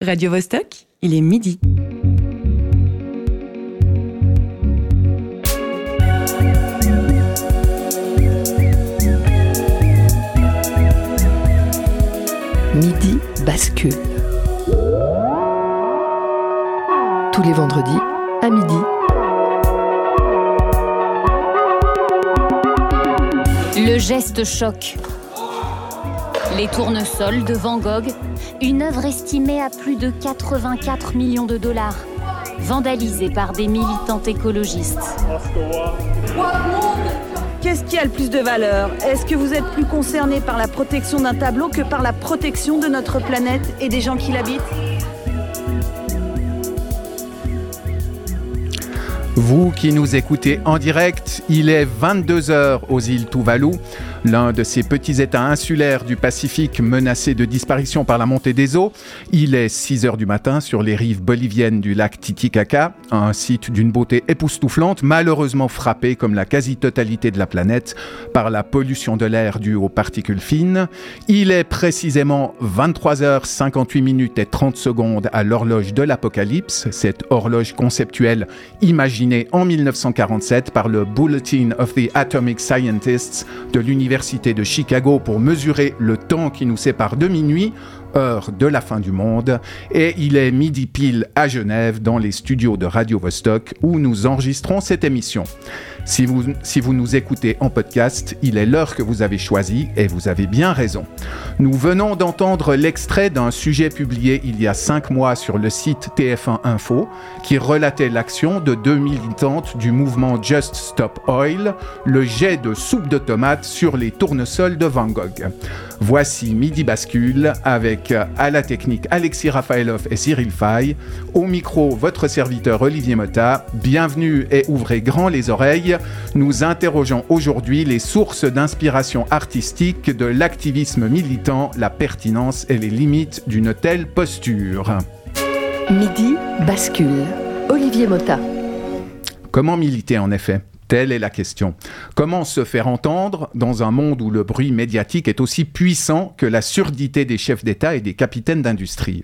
Radio Vostok, il est midi. Midi bascule. Tous les vendredis à midi. Le geste choc. Les tournesols de Van Gogh, une œuvre estimée à plus de 84 millions de dollars, vandalisée par des militantes écologistes. Qu'est-ce qui a le plus de valeur? Est-ce que vous êtes plus concerné par la protection d'un tableau que par la protection de notre planète et des gens qui l'habitent? Vous qui nous écoutez en direct, il est 22h aux îles Tuvalu, l'un de ces petits États insulaires du Pacifique menacés de disparition par la montée des eaux. Il est 6h du matin sur les rives boliviennes du lac Titicaca, un site d'une beauté époustouflante, malheureusement frappé comme la quasi-totalité de la planète par la pollution de l'air due aux particules fines. Il est précisément 23h58 minutes et 30 secondes à l'horloge de l'apocalypse, cette horloge conceptuelle imaginée en 1947 par le Bulletin of the Atomic Scientists de l'Université de Chicago pour mesurer le temps qui nous sépare de minuit, heure de la fin du monde, et il est midi pile à Genève dans les studios de Radio Vostok où nous enregistrons cette émission. Si vous, si vous nous écoutez en podcast, il est l'heure que vous avez choisie et vous avez bien raison. Nous venons d'entendre l'extrait d'un sujet publié il y a cinq mois sur le site TF1 Info qui relatait l'action de deux militantes du mouvement Just Stop Oil, le jet de soupe de tomates sur les tournesols de Van Gogh. Voici Midi Bascule avec à la technique Alexis Rafaelov et Cyril Fay. Au micro, votre serviteur Olivier Motta. Bienvenue et ouvrez grand les oreilles. Nous interrogeons aujourd'hui les sources d'inspiration artistique de l'activisme militant, la pertinence et les limites d'une telle posture. Midi bascule. Olivier Motta. Comment militer en effet? Telle est la question. Comment se faire entendre dans un monde où le bruit médiatique est aussi puissant que la surdité des chefs d'État et des capitaines d'industrie?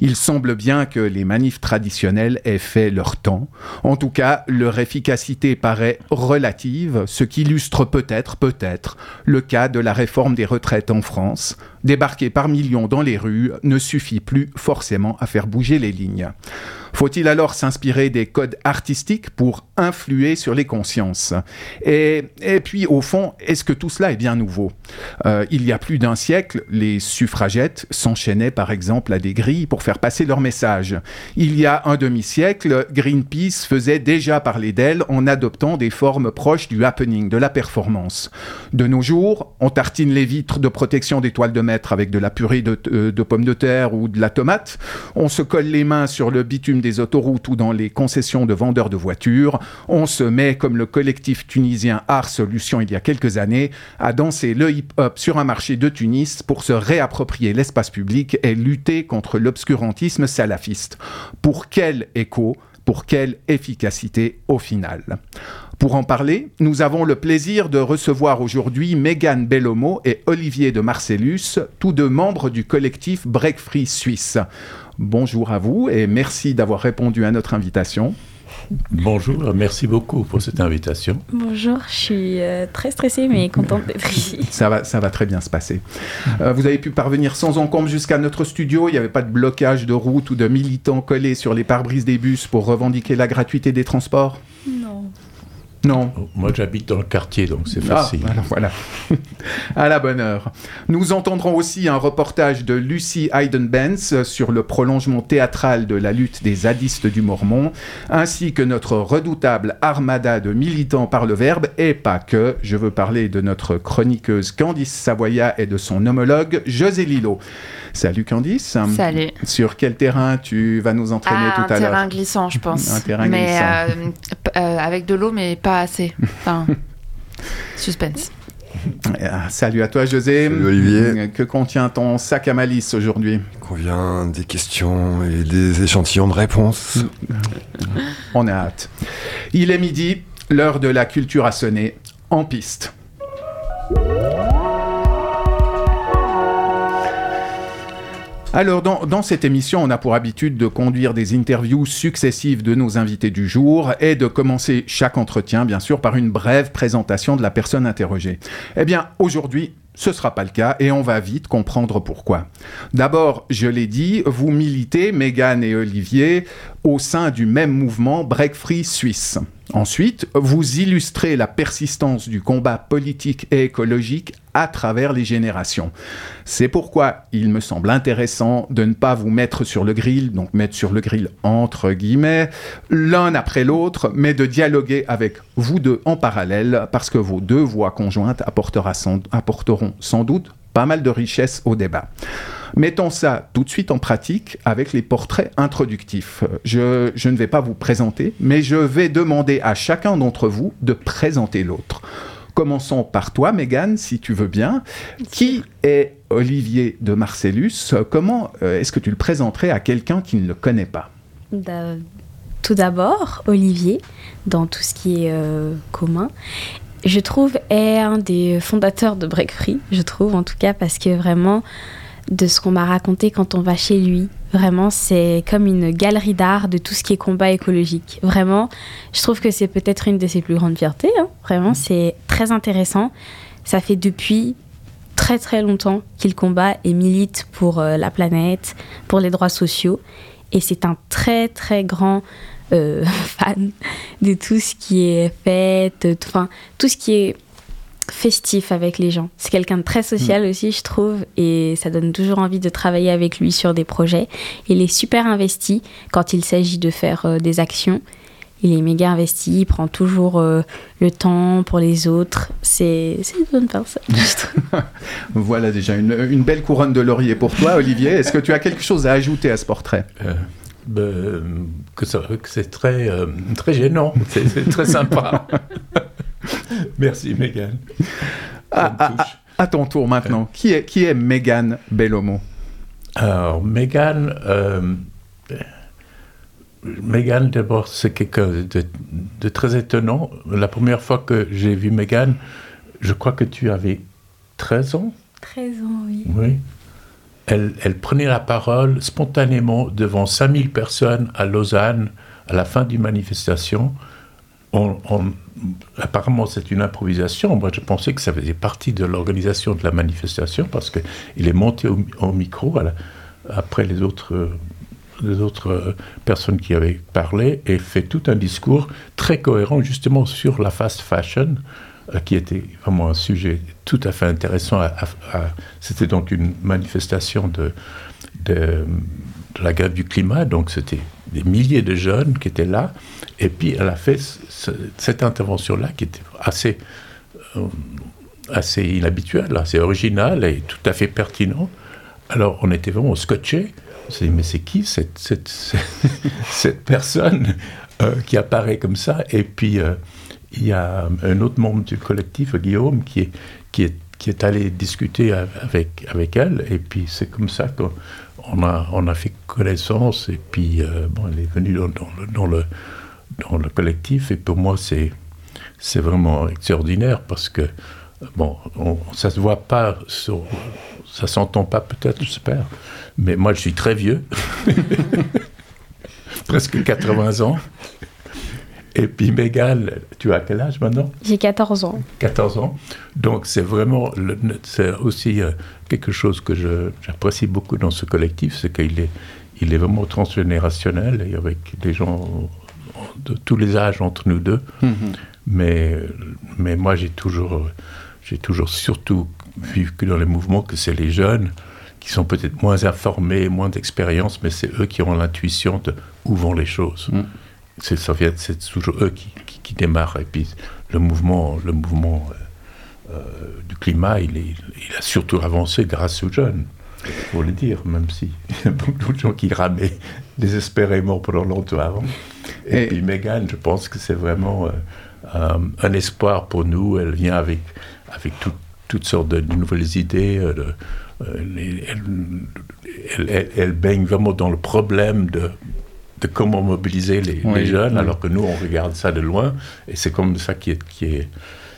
Il semble bien que les manifs traditionnels aient fait leur temps. En tout cas, leur efficacité paraît relative, ce qui illustre peut-être, peut-être, le cas de la réforme des retraites en France. Débarquer par millions dans les rues ne suffit plus forcément à faire bouger les lignes. Faut-il alors s'inspirer des codes artistiques pour influer sur les consciences? Et, puis, au fond, est-ce que tout cela est bien nouveau? Euh, Il y a plus d'un siècle, les suffragettes s'enchaînaient par exemple à des grilles pour faire passer leur message. Il y a un demi-siècle, Greenpeace faisait déjà parler d'elle en adoptant des formes proches du happening, de la performance. De nos jours, on tartine les vitres de protection des toiles de maître avec de la purée de, euh, de pommes de terre ou de la tomate. On se colle les mains sur le bitume des autoroutes ou dans les concessions de vendeurs de voitures, on se met, comme le collectif tunisien Art Solution il y a quelques années, à danser le hip-hop sur un marché de Tunis pour se réapproprier l'espace public et lutter contre l'obscurantisme salafiste. Pour quel écho pour quelle efficacité au final? Pour en parler, nous avons le plaisir de recevoir aujourd'hui Megan Bellomo et Olivier de Marcellus, tous deux membres du collectif Break Free Suisse. Bonjour à vous et merci d'avoir répondu à notre invitation. Bonjour, merci beaucoup pour cette invitation. Bonjour, je suis euh, très stressée mais contente d'être ici. Ça va, ça va très bien se passer. Euh, vous avez pu parvenir sans encombre jusqu'à notre studio. Il n'y avait pas de blocage de route ou de militants collés sur les pare-brises des bus pour revendiquer la gratuité des transports? Non. Non. Moi, j'habite dans le quartier, donc c'est facile. Ah, voilà. à la bonne heure. Nous entendrons aussi un reportage de Lucy Hayden-Benz sur le prolongement théâtral de la lutte des zadistes du Mormon, ainsi que notre redoutable armada de militants par le verbe, et pas que. Je veux parler de notre chroniqueuse Candice Savoya et de son homologue José Lilo. Salut Candice. Salut. Sur quel terrain tu vas nous entraîner ah, tout à l'heure Un terrain glissant, je pense. Un terrain mais, glissant. Euh, euh, avec de l'eau, mais pas assez. Enfin, suspense. Ah, Salut à toi José. Salut Olivier. Que contient ton sac à malice aujourd'hui? Convient des questions et des échantillons de réponses. On a hâte. Il est midi, l'heure de la culture a sonné, en piste. Alors, dans, cette émission, on a pour habitude de conduire des interviews successives de nos invités du jour et de commencer chaque entretien, bien sûr, par une brève présentation de la personne interrogée. Eh bien, aujourd'hui, ce ne sera pas le cas et on va vite comprendre pourquoi. D'abord, je l'ai dit, vous militez, Megan et Olivier, au sein du même mouvement Break Free Suisse. Ensuite, vous illustrez la persistance du combat politique et écologique à travers les générations. C'est pourquoi il me semble intéressant de ne pas vous mettre sur le grill, donc mettre sur le grill entre guillemets, l'un après l'autre, mais de dialoguer avec vous deux en parallèle, parce que vos deux voix conjointes apporteront sans doute pas mal de richesse au débat. Mettons ça tout de suite en pratique avec les portraits introductifs. Je, je ne vais pas vous présenter, mais je vais demander à chacun d'entre vous de présenter l'autre. Commençons par toi, Megan, si tu veux bien. Qui est Olivier de Marcellus? Comment euh, est-ce que tu le présenterais à quelqu'un qui ne le connaît pas? Tout d'abord, Olivier, dans tout ce qui est euh, commun, je trouve est un des fondateurs de Break Free, je trouve en tout cas, parce que vraiment, de ce qu'on m'a raconté quand on va chez lui. Vraiment, c'est comme une galerie d'art de tout ce qui est combat écologique. Vraiment, je trouve que c'est peut-être une de ses plus grandes fiertés. Hein. Vraiment, c'est très intéressant. Ça fait depuis très très longtemps qu'il combat et milite pour euh, la planète, pour les droits sociaux. Et c'est un très très grand euh, fan de tout ce qui est fait, enfin tout ce qui est festif avec les gens. C'est quelqu'un de très social mm. aussi, je trouve, et ça donne toujours envie de travailler avec lui sur des projets. Il est super investi quand il s'agit de faire euh, des actions. Il est méga investi, il prend toujours euh, le temps pour les autres. C'est une bonne personne. voilà déjà une, une, belle couronne de laurier pour toi, Olivier. Est-ce que tu as quelque chose à ajouter à ce portrait? Euh, ben, que, c'est très, très gênant, c'est très sympa. Merci, Megan. À, ton tour maintenant. Qui est, qui est Megan Bellomo? Alors, Megan, euh, Megan d'abord, c'est quelqu'un de, très étonnant. La première fois que j'ai vu Megan, je crois que tu avais 13 ans 13 ans, oui. Oui. Elle, prenait la parole spontanément devant 5000 personnes à Lausanne à la fin d'une manifestation. On, on, apparemment, c'est une improvisation. Moi, je pensais que ça faisait partie de l'organisation de la manifestation parce qu'il est monté au, micro après les autres, personnes qui avaient parlé et fait tout un discours très cohérent justement sur la fast fashion qui était vraiment un sujet tout à fait intéressant. C'était donc une manifestation de, la grève du climat, donc c'était des milliers de jeunes qui étaient là. Et puis elle a fait cette intervention-là qui était assez, euh, assez inhabituelle, assez originale et tout à fait pertinente. Alors on était vraiment scotché. On s'est dit, mais c'est qui cette, cette, cette personne euh, qui apparaît comme ça? Et puis euh, il y a un autre membre du collectif, Guillaume, qui est, qui est, qui est allé discuter avec, avec elle. Et puis c'est comme ça qu'on a, on a fait connaissance. Et puis bon, elle est venue dans, le, dans le dans le collectif. Et pour moi, c'est, c'est vraiment extraordinaire parce que, bon, on, ça se voit pas, sur, ça s'entend pas peut-être, j'espère. Mais moi, je suis très vieux, presque 80 ans. Et puis Megan, tu as quel âge maintenant? J'ai 14 ans. 14 ans. Donc c'est vraiment, c'est aussi euh, quelque chose que j'apprécie beaucoup dans ce collectif, c'est qu'il est, il est vraiment transgénérationnel et avec des gens de tous les âges entre nous deux. Mhm. Mais, mais moi, j'ai toujours, j'ai toujours surtout vu que dans les mouvements, que c'est les jeunes qui sont peut-être moins informés, moins d'expérience, mais c'est eux qui ont l'intuition de où vont les choses. Mhm. C'est, c'est toujours eux qui, qui, démarrent. Et puis le mouvement, le mouvement euh, euh, du climat, il, est, il a surtout avancé grâce aux jeunes faut le dire, même si il y a beaucoup de gens qui ramaient désespérément pendant longtemps avant. Et, puis Megan, je pense que c'est vraiment euh, euh, un espoir pour nous. Elle vient avec, avec toutes sortes de nouvelles idées. Elle, elle, baigne vraiment dans le problème de, de comment mobiliser les, les jeunes, alors que nous, on regarde ça de loin. Et c'est comme ça qui est, qui est,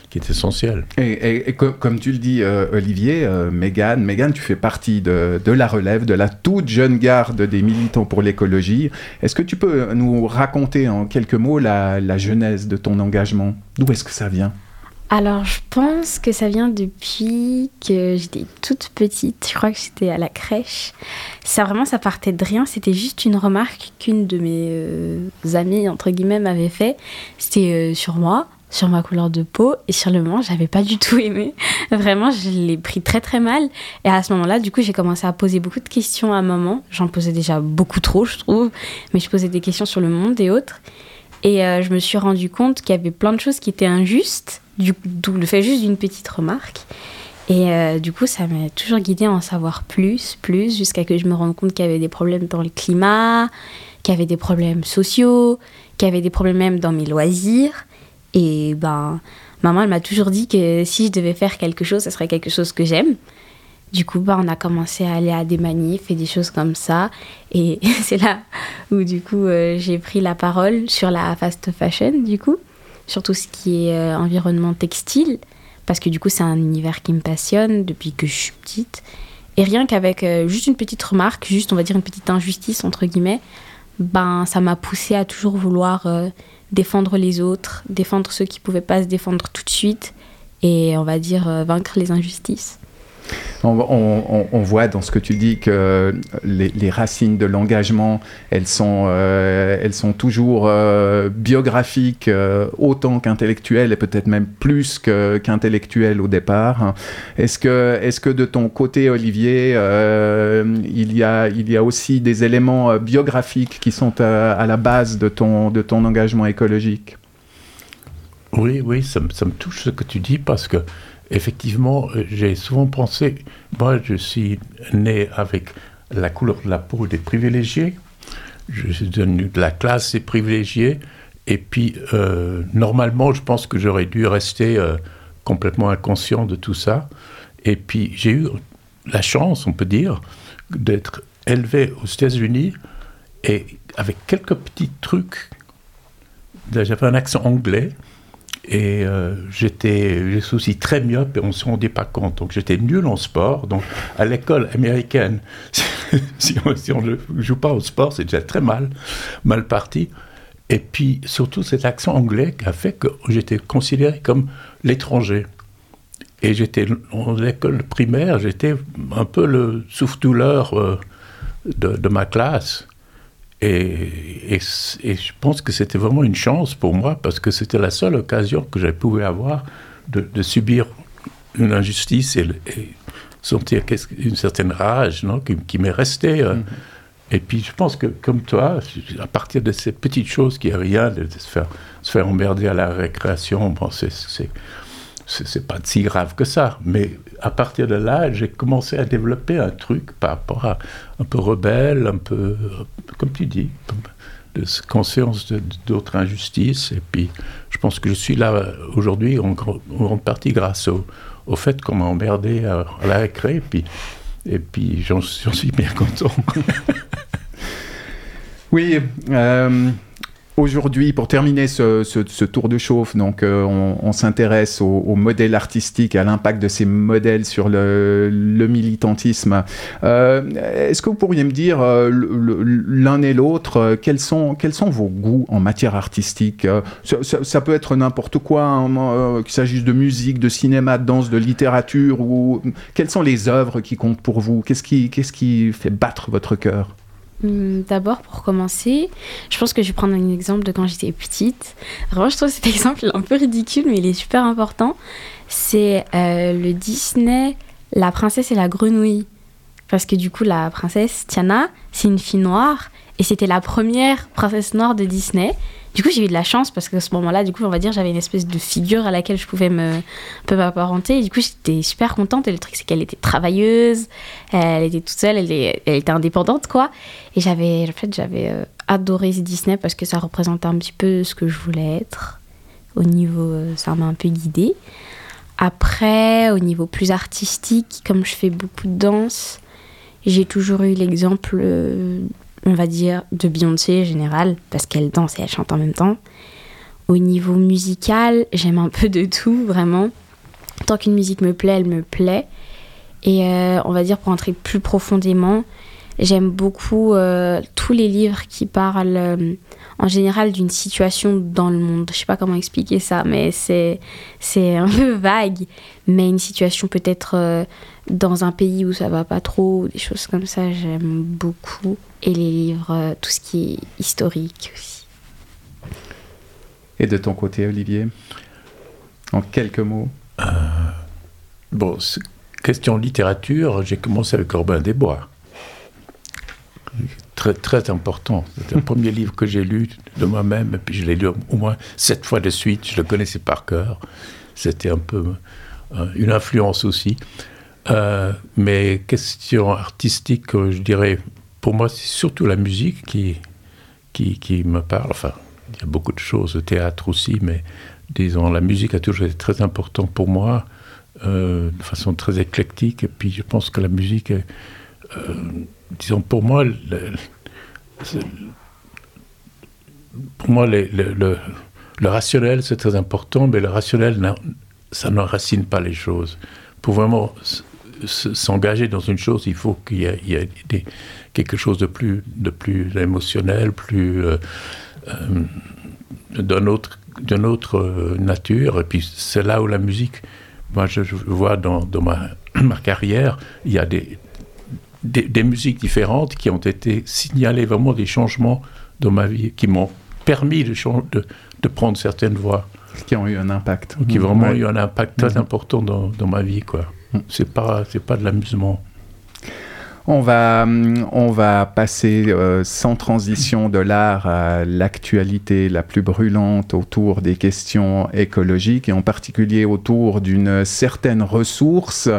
qui est essentiel. Et, comme tu le dis, euh, Olivier, euh, Megan, tu fais partie de, la relève, de la toute jeune garde des militants pour l'écologie. Est-ce que tu peux nous raconter en quelques mots la, la genèse de ton engagement? D'où est-ce que ça vient? Alors, je pense que ça vient depuis que j'étais toute petite. Je crois que j'étais à la crèche. Ça vraiment, ça partait de rien. C'était juste une remarque qu'une de mes euh, amies, entre guillemets, m'avait fait. C'était sur moi sur ma couleur de peau et sur le moment j'avais pas du tout aimé vraiment je l'ai pris très très mal et à ce moment-là du coup j'ai commencé à poser beaucoup de questions à maman j'en posais déjà beaucoup trop je trouve mais je posais des questions sur le monde et autres et euh, je me suis rendu compte qu'il y avait plein de choses qui étaient injustes d'où le fait juste d'une petite remarque et euh, du coup ça m'a toujours guidée à en savoir plus plus jusqu'à que je me rende compte qu'il y avait des problèmes dans le climat qu'il y avait des problèmes sociaux qu'il y avait des problèmes même dans mes loisirs et ben, maman, elle m'a toujours dit que si je devais faire quelque chose, ce serait quelque chose que j'aime. Du coup, ben, on a commencé à aller à des manifs et des choses comme ça. Et c'est là où, du coup, euh, j'ai pris la parole sur la fast fashion, du coup, sur tout ce qui est euh, environnement textile. Parce que, du coup, c'est un univers qui me passionne depuis que je suis petite. Et rien qu'avec euh, juste une petite remarque, juste, on va dire, une petite injustice, entre guillemets, ben, ça m'a poussé à toujours vouloir défendre les autres, défendre ceux qui ne pouvaient pas se défendre tout de suite et on va dire vaincre les injustices. On, voit dans ce que tu dis que les, racines de l'engagement, elles, sont, euh, elles sont toujours euh, biographiques euh, autant qu'intellectuelles et peut-être même plus qu'intellectuelles au départ. Est-ce que, est que de ton côté, Olivier, il, y a, il y a aussi des éléments biographiques qui sont à, la base de ton, de ton engagement écologique? Oui, oui, ça, ça me touche ce que tu dis parce que effectivement, j'ai souvent pensé, moi je suis né avec la couleur de la peau des privilégiés, je suis devenu de la classe des privilégiés, et puis euh, normalement je pense que j'aurais dû rester euh, complètement inconscient de tout ça, et puis j'ai eu la chance, on peut dire, d'être élevé aux États-Unis, et avec quelques petits trucs, j'avais un accent anglais, et euh, j'étais, j'étais aussi très myope et on ne se rendait pas compte. Donc j'étais nul en sport. Donc à l'école américaine, si on ne joue pas au sport, c'est déjà très mal, mal parti. Et puis surtout cet accent anglais qui a fait que j'étais considéré comme l'étranger. Et j'étais en école primaire, j'étais un peu le souffle-douleur euh, de, ma classe. Et, je pense que c'était vraiment une chance pour moi parce que c'était la seule occasion que j'avais pu avoir de, subir une injustice et, sentir une certaine rage non, qui, m'est restée. Euh. Mm-hmm. Et puis je pense que comme toi, à partir de ces petites choses qui a rien, de se faire, se faire emmerder à la récréation, bon, c'est c'est pas si grave que ça. Mais à partir de là, j'ai commencé à développer un truc par rapport à un peu rebelle, un peu, comme tu dis, de conscience d'autres injustices. Et puis, je pense que je suis là aujourd'hui en, grande partie grâce au, au fait qu'on m'a emmerdé à, la récré. Et puis, et puis j'en suis bien content. oui. Euh, Aujourd'hui, pour terminer ce, tour de chauffe, donc euh, on, s'intéresse au, modèle artistique, à l'impact de ces modèles sur le, militantisme. Euh, est-ce que vous pourriez me dire euh, l'un et l'autre quels sont quels sont vos goûts en matière artistique ça, peut être n'importe quoi, hein, qu'il s'agisse de musique, de cinéma, de danse, de littérature, ou quelles sont les œuvres qui comptent pour vous? Qu'est-ce qui qu'est-ce qui fait battre votre cœur? D'abord, pour commencer, je pense que je vais prendre un exemple de quand j'étais petite. Vraiment, je trouve cet exemple un peu ridicule, mais il est super important. C'est euh, le Disney La princesse et la grenouille. Parce que du coup, la princesse Tiana, c'est une fille noire, et c'était la première princesse noire de Disney. Du coup, j'ai eu de la chance parce qu'à ce moment-là, du coup, on va dire, j'avais une espèce de figure à laquelle je pouvais me, peu m'apparenter. Du coup, j'étais super contente. Et le truc, c'est qu'elle était travailleuse, elle était toute seule, elle, était indépendante, quoi. Et j'avais, en fait, j'avais euh, adoré Disney parce que ça représentait un petit peu ce que je voulais être. Au niveau, euh, ça m'a un peu guidée. Après, au niveau plus artistique, comme je fais beaucoup de danse, j'ai toujours eu l'exemple euh, on va dire, de Beyoncé général, parce qu'elle danse et elle chante en même temps. Au niveau musical, j'aime un peu de tout, vraiment. Tant qu'une musique me plaît, elle me plaît. Et euh, on va dire pour entrer plus profondément, j'aime beaucoup euh, tous les livres qui parlent euh, en général d'une situation dans le monde. Je sais pas comment expliquer ça, mais c'est c'est un peu vague. Mais une situation peut-être dans un pays où ça va pas trop, des choses comme ça, j'aime beaucoup. Et les livres, euh, tout ce qui est historique aussi. Et de ton côté, Olivier En quelques mots? Bon, c'est- question littérature, j'ai commencé avec Corbin des Bois. Très, très important. C'était le premier livre que j'ai lu de moi-même, et puis je l'ai lu au moins sept fois de suite, je le connaissais par cœur. C'était un peu euh, une influence aussi. Euh, mais question artistique, euh, je dirais, pour moi, c'est surtout la musique qui, qui, me parle. Enfin, il y a beaucoup de choses, le théâtre aussi, mais disons, la musique a toujours été très important pour moi, euh, de façon très éclectique. Et puis, je pense que la musique euh, disons, pour moi, pour moi, le, le- rationnel, c'est très important, mais le rationnel, ça n'enracine pas les choses. Pour vraiment s'engager dans une chose, il faut qu'il y ait des- quelque chose de plus, de plus émotionnel, plus euh, euh, d'un autre, d'une autre euh, nature. Et puis c'est là où la musique, moi je, je vois dans, dans ma, ma carrière, il y a des, des, des musiques différentes qui ont été signalées, vraiment des changements dans ma vie, qui m'ont permis de, de, de prendre certaines voies, Qui ont eu un impact. qui ont vraiment Ouais. eu un impact très Mhm. important dans, dans ma vie. quoi. C'est pas, c'est pas de l'amusement. On va, on va passer euh, sans transition de l'art à l'actualité la plus brûlante autour des questions écologiques et en particulier autour d'une certaine ressource.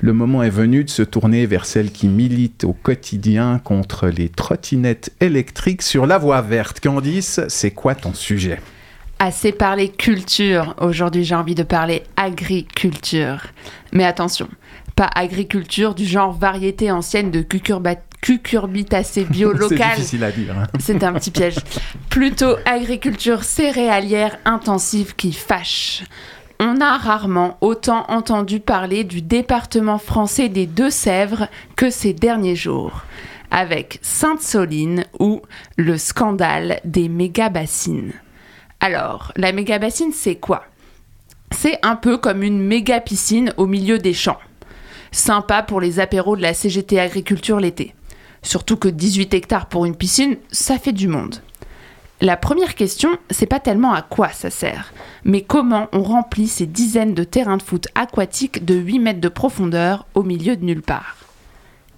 Le moment est venu de se tourner vers celle qui milite au quotidien contre les trottinettes électriques sur la voie verte. Candice, c'est quoi ton sujet? Assez parlé culture. Aujourd'hui, j'ai envie de parler agriculture. Mais attention, pas agriculture du genre variété ancienne de cucurbitacées bio C'est locales. difficile à dire. hein. C'est un petit piège. Plutôt agriculture céréalière intensive qui fâche. On a rarement autant entendu parler du département français des Deux-Sèvres que ces derniers jours, avec Sainte-Soline ou le scandale des méga-bassines. Alors, la méga-bassine, c'est quoi? C'est un peu comme une méga-piscine au milieu des champs. Sympa pour les apéros de la CGT Agriculture l'été. Surtout que 18 hectares pour une piscine, ça fait du monde. La première question, c'est pas tellement à quoi ça sert, mais comment on remplit ces dizaines de terrains de foot aquatiques de 8 mètres de profondeur au milieu de nulle part.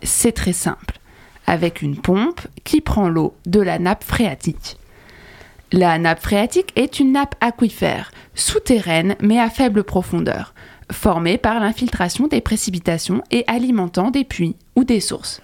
C'est très simple, avec une pompe qui prend l'eau de la nappe phréatique. La nappe phréatique est une nappe aquifère, souterraine mais à faible profondeur, formée par l'infiltration des précipitations et alimentant des puits ou des sources.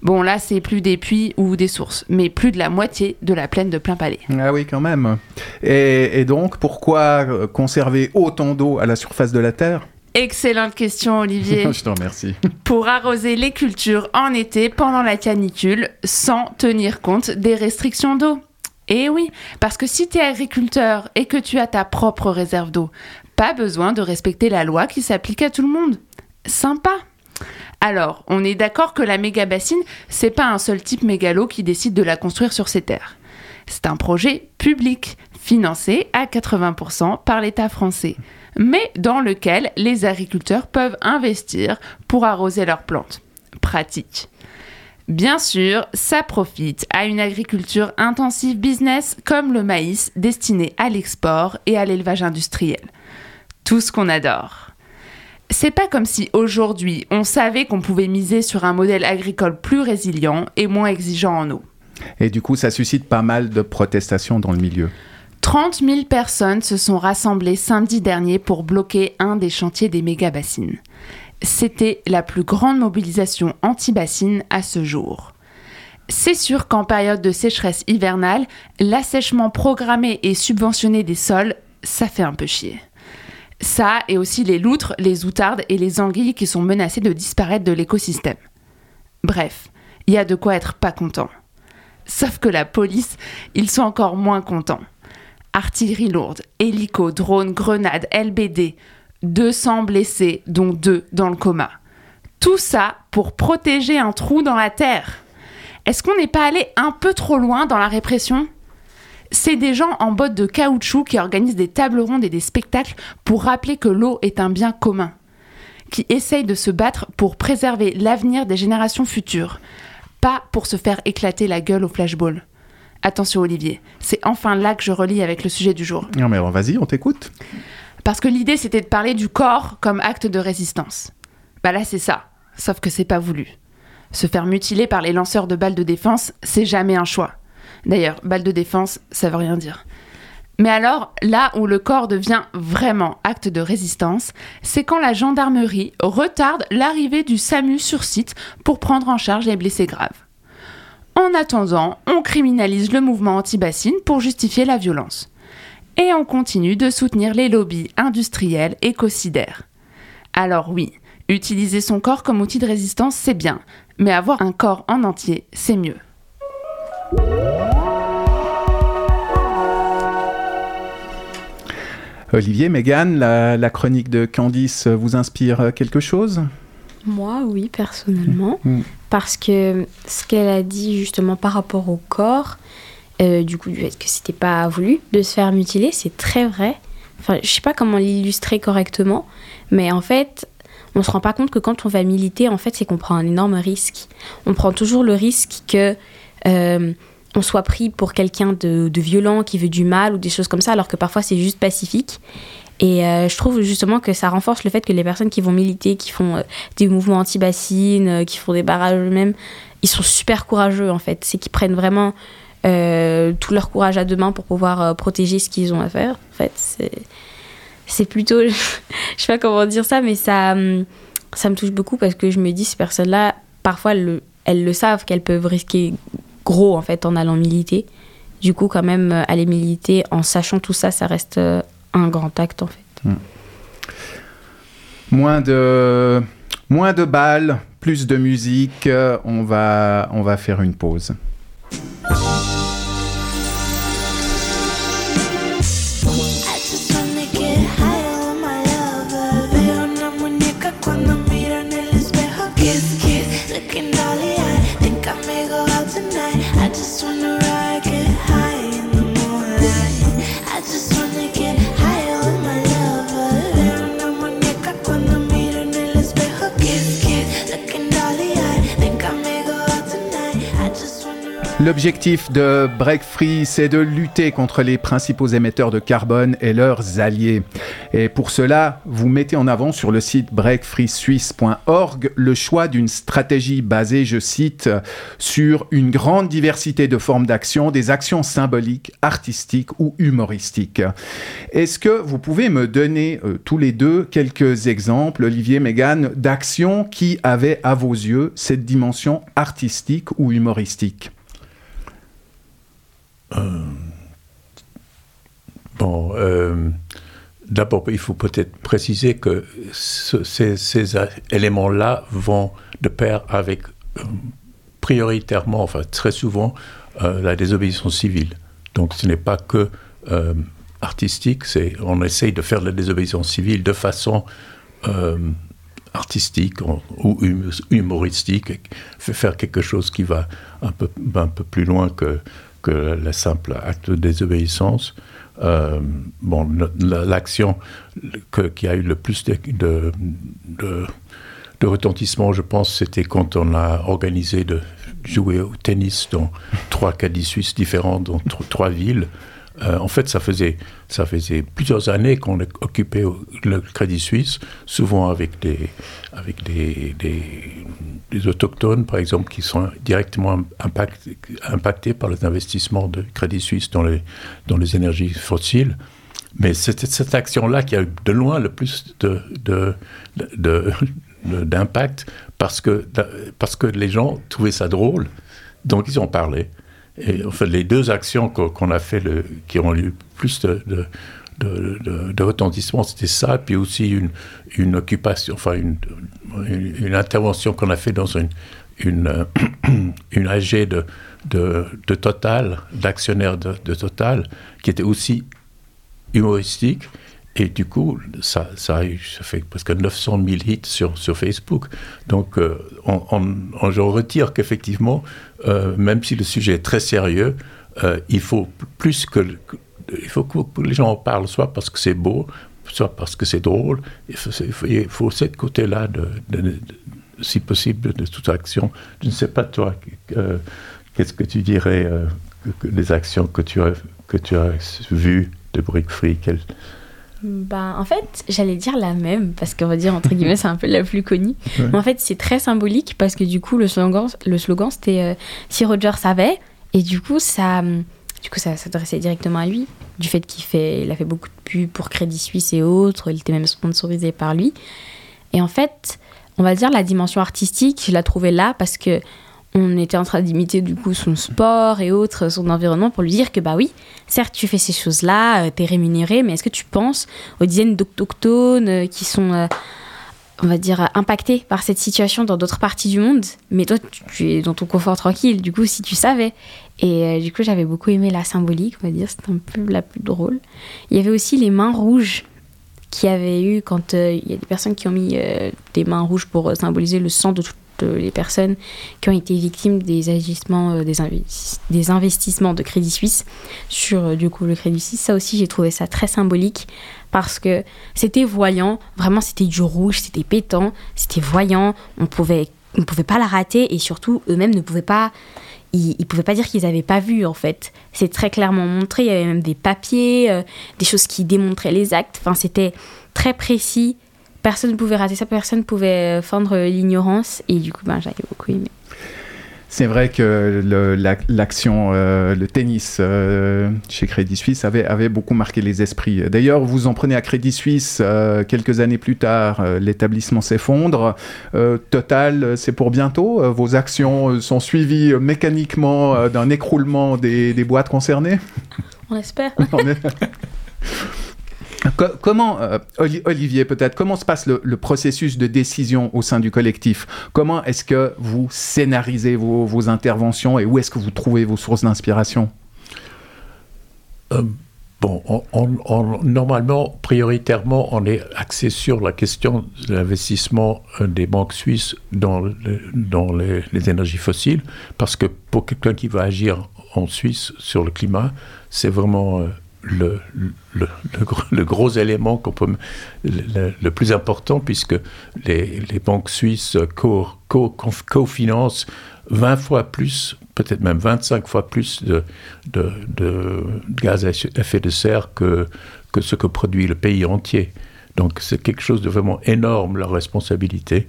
Bon, là, c'est plus des puits ou des sources, mais plus de la moitié de la plaine de plein palais. Ah oui, quand même. Et, et donc, pourquoi euh, conserver autant d'eau à la surface de la Terre? Excellente question, Olivier. Je te remercie. Pour arroser les cultures en été pendant la canicule sans tenir compte des restrictions d'eau. Eh oui, parce que si tu es agriculteur et que tu as ta propre réserve d'eau, pas besoin de respecter la loi qui s'applique à tout le monde. Sympa. Alors, on est d'accord que la méga bassine, c'est pas un seul type mégalo qui décide de la construire sur ses terres. C'est un projet public, financé à 80% par l'État français, mais dans lequel les agriculteurs peuvent investir pour arroser leurs plantes. Pratique. Bien sûr, ça profite à une agriculture intensive business comme le maïs destiné à l'export et à l'élevage industriel. Tout ce qu'on adore. C'est pas comme si aujourd'hui on savait qu'on pouvait miser sur un modèle agricole plus résilient et moins exigeant en eau. Et du coup, ça suscite pas mal de protestations dans le milieu. 30 000 personnes se sont rassemblées samedi dernier pour bloquer un des chantiers des méga-bassines. C'était la plus grande mobilisation anti-bassine à ce jour. C'est sûr qu'en période de sécheresse hivernale, l'assèchement programmé et subventionné des sols, ça fait un peu chier. Ça et aussi les loutres, les outardes et les anguilles qui sont menacées de disparaître de l'écosystème. Bref, il y a de quoi être pas content. Sauf que la police, ils sont encore moins contents. Artillerie lourde, hélico, drone, grenade, LBD. 200 blessés, dont deux dans le coma. Tout ça pour protéger un trou dans la terre. Est-ce qu'on n'est pas allé un peu trop loin dans la répression? C'est des gens en bottes de caoutchouc qui organisent des tables rondes et des spectacles pour rappeler que l'eau est un bien commun, qui essayent de se battre pour préserver l'avenir des générations futures, pas pour se faire éclater la gueule au flashball. Attention Olivier, c'est enfin là que je relis avec le sujet du jour. Non mais alors vas-y, on t'écoute. Parce que l'idée c'était de parler du corps comme acte de résistance. Bah là c'est ça, sauf que c'est pas voulu. Se faire mutiler par les lanceurs de balles de défense, c'est jamais un choix. D'ailleurs, balles de défense, ça veut rien dire. Mais alors, là où le corps devient vraiment acte de résistance, c'est quand la gendarmerie retarde l'arrivée du SAMU sur site pour prendre en charge les blessés graves. En attendant, on criminalise le mouvement anti-bassine pour justifier la violence. Et on continue de soutenir les lobbies industriels écocidaires. Alors oui, utiliser son corps comme outil de résistance, c'est bien, mais avoir un corps en entier, c'est mieux. Olivier, Mégane, la, la chronique de Candice vous inspire quelque chose? Moi, oui, personnellement. Mm. Parce que ce qu'elle a dit justement par rapport au corps, euh, du coup, du fait que c'était pas voulu de se faire mutiler, c'est très vrai. Enfin, je sais pas comment l'illustrer correctement, mais en fait, on se rend pas compte que quand on va militer, en fait, c'est qu'on prend un énorme risque. On prend toujours le risque que euh, soit pris pour quelqu'un de, violent qui veut du mal ou des choses comme ça, alors que parfois c'est juste pacifique. Et euh, je trouve justement que ça renforce le fait que les personnes qui vont militer, qui font euh, des mouvements anti-bassines, euh, qui font des barrages eux-mêmes, ils sont super courageux en fait. C'est qu'ils prennent vraiment tout leur courage à deux mains pour pouvoir protéger ce qu'ils ont à faire. En fait, c'est, plutôt. je sais pas comment dire ça, mais ça, hum, ça me touche beaucoup parce que je me dis, ces personnes-là, parfois, elles le, elles le savent qu'elles peuvent risquer gros en fait en allant militer. Du coup, quand même, euh, aller militer en sachant tout ça, ça reste euh, un grand acte en fait. Moins de, moins de balles, plus de musique. Euh, On va, on va faire une pause. L'objectif de Break Free, c'est de lutter contre les principaux émetteurs de carbone et leurs alliés. Et pour cela, vous mettez en avant sur le site breakfreesuisse.org le choix d'une stratégie basée, je cite, sur une grande diversité de formes d'action, des actions symboliques, artistiques ou humoristiques. Est-ce que vous pouvez me donner euh, tous les deux quelques exemples, Olivier, Mégane, d'actions qui avaient à vos yeux cette dimension artistique ou humoristique? Bon, euh, d'abord, il faut peut-être préciser que ce- ces, éléments-là vont de pair avec euh, prioritairement, enfin très souvent, euh, la désobéissance civile. Donc ce n'est pas que euh, artistique, on essaye de faire la désobéissance civile de façon euh, artistique ou hum- humoristique, faire quelque chose qui va un peu plus loin que, que le simple acte de désobéissance. Euh, bon, l'action qui a eu le plus de, de, retentissement, je pense, c'était quand on a organisé de jouer au tennis dans trois caddies suisses différents, dans tro- trois villes. Euh, en fait, ça faisait, ça faisait plusieurs années qu'on occupait le Crédit Suisse, souvent avec des, avec des, des, autochtones, par exemple, qui sont directement impact- impactés par les investissements de Crédit Suisse dans les, dans les énergies fossiles. Mais c'était cette action-là qui a eu de loin le plus de- de- d'impact parce que, parce que les gens trouvaient ça drôle. Donc ils en parlaient. Et en fait, les deux actions qu'on a fait, qui ont eu plus de, retentissement, c'était ça, puis aussi une, occupation, enfin une, intervention qu'on a fait dans une, une, euh, une AG de, de, Total, d'actionnaires de Total, qui était aussi humoristique. Et du coup, ça, ça, fait presque 900 000 hits sur, sur Facebook. Donc, euh, on, on- on- retire qu'effectivement, euh, même si le sujet est très sérieux, euh, il faut plus que, il faut que les gens en parlent, soit parce que c'est beau, soit parce que c'est drôle. Il faut, il faut, il faut ce côté-là, si possible, de toute action. Je ne sais pas, toi, euh, qu'est-ce que tu dirais euh, que les actions que tu as, que tu as vues de Brick Free Bah, en fait, j'allais dire la même, parce qu'on va dire, entre guillemets, c'est un peu la plus connue. Ouais. Mais en fait, c'est très symbolique, parce que du coup, le slogan, le slogan c'était euh, Si Roger savait, et du coup, ça, hum, du coup, ça s'adressait directement à lui, du fait qu'il fait, il a fait beaucoup de pubs pour Crédit Suisse et autres, il était même sponsorisé par lui. Et en fait, on va dire la dimension artistique, je la trouvais là, parce que on était en train d'imiter du coup son sport et autres, son environnement, pour lui dire que bah oui, certes tu fais ces choses-là, euh, t'es rémunéré, mais est-ce que tu penses aux dizaines d'autochtones euh, qui sont, euh, on va dire, euh, impactés par cette situation dans d'autres parties du monde? Mais toi, tu, es dans ton confort tranquille, du coup, si tu savais. Et du coup, j'avais beaucoup aimé la symbolique, on va dire, c'était un peu la plus drôle. Il y avait aussi les mains rouges qui avait eu quand il y a des personnes qui ont mis des mains rouges pour symboliser le sang de toutes euh, les personnes qui ont été victimes des agissements, euh, des, inves- des investissements de Crédit Suisse sur euh, du coup le Crédit Suisse. Ça aussi, j'ai trouvé ça très symbolique parce que c'était voyant, vraiment c'était du rouge, c'était pétant, c'était voyant, on pouvait, on pouvait pas la rater et surtout eux-mêmes ne pouvaient pas ils, pouvaient pas dire qu'ils avaient pas vu en fait. C'est très clairement montré. Il y avait même des papiers, des choses qui démontraient les actes. Enfin, c'était très précis. Personne ne pouvait rater ça. Personne ne pouvait euh, feindre l'ignorance. Et du coup, ben, j'avais beaucoup aimé. C'est vrai que le- la- l'action, euh, le tennis euh, chez Crédit Suisse avait, avait beaucoup marqué les esprits. D'ailleurs, vous en prenez à Crédit Suisse, euh, quelques années plus tard, euh, l'établissement s'effondre. Euh, Total, euh, c'est pour bientôt. Euh, vos actions euh, sont suivies euh, mécaniquement euh, d'un écroulement des, des boîtes concernées? On espère. On Co- Comment, euh, Oli- Olivier, peut-être, comment se passe le, processus de décision au sein du collectif? Comment est-ce que vous scénarisez vos, vos interventions et où est-ce que vous trouvez vos sources d'inspiration? Euh, Bon, on- on- on- normalement, prioritairement, on est axé sur la question de l'investissement euh, des banques suisses dans, dans les, énergies fossiles, parce que pour quelqu'un qui va agir en Suisse sur le climat, c'est vraiment le, le, gros, élément peut, le, plus important, puisque les, banques suisses co- co- cofinancent 20 fois plus, peut-être même 25 fois plus de, de, de gaz à effet de serre que, que ce que produit le pays entier. Donc c'est quelque chose de vraiment énorme, leur responsabilité.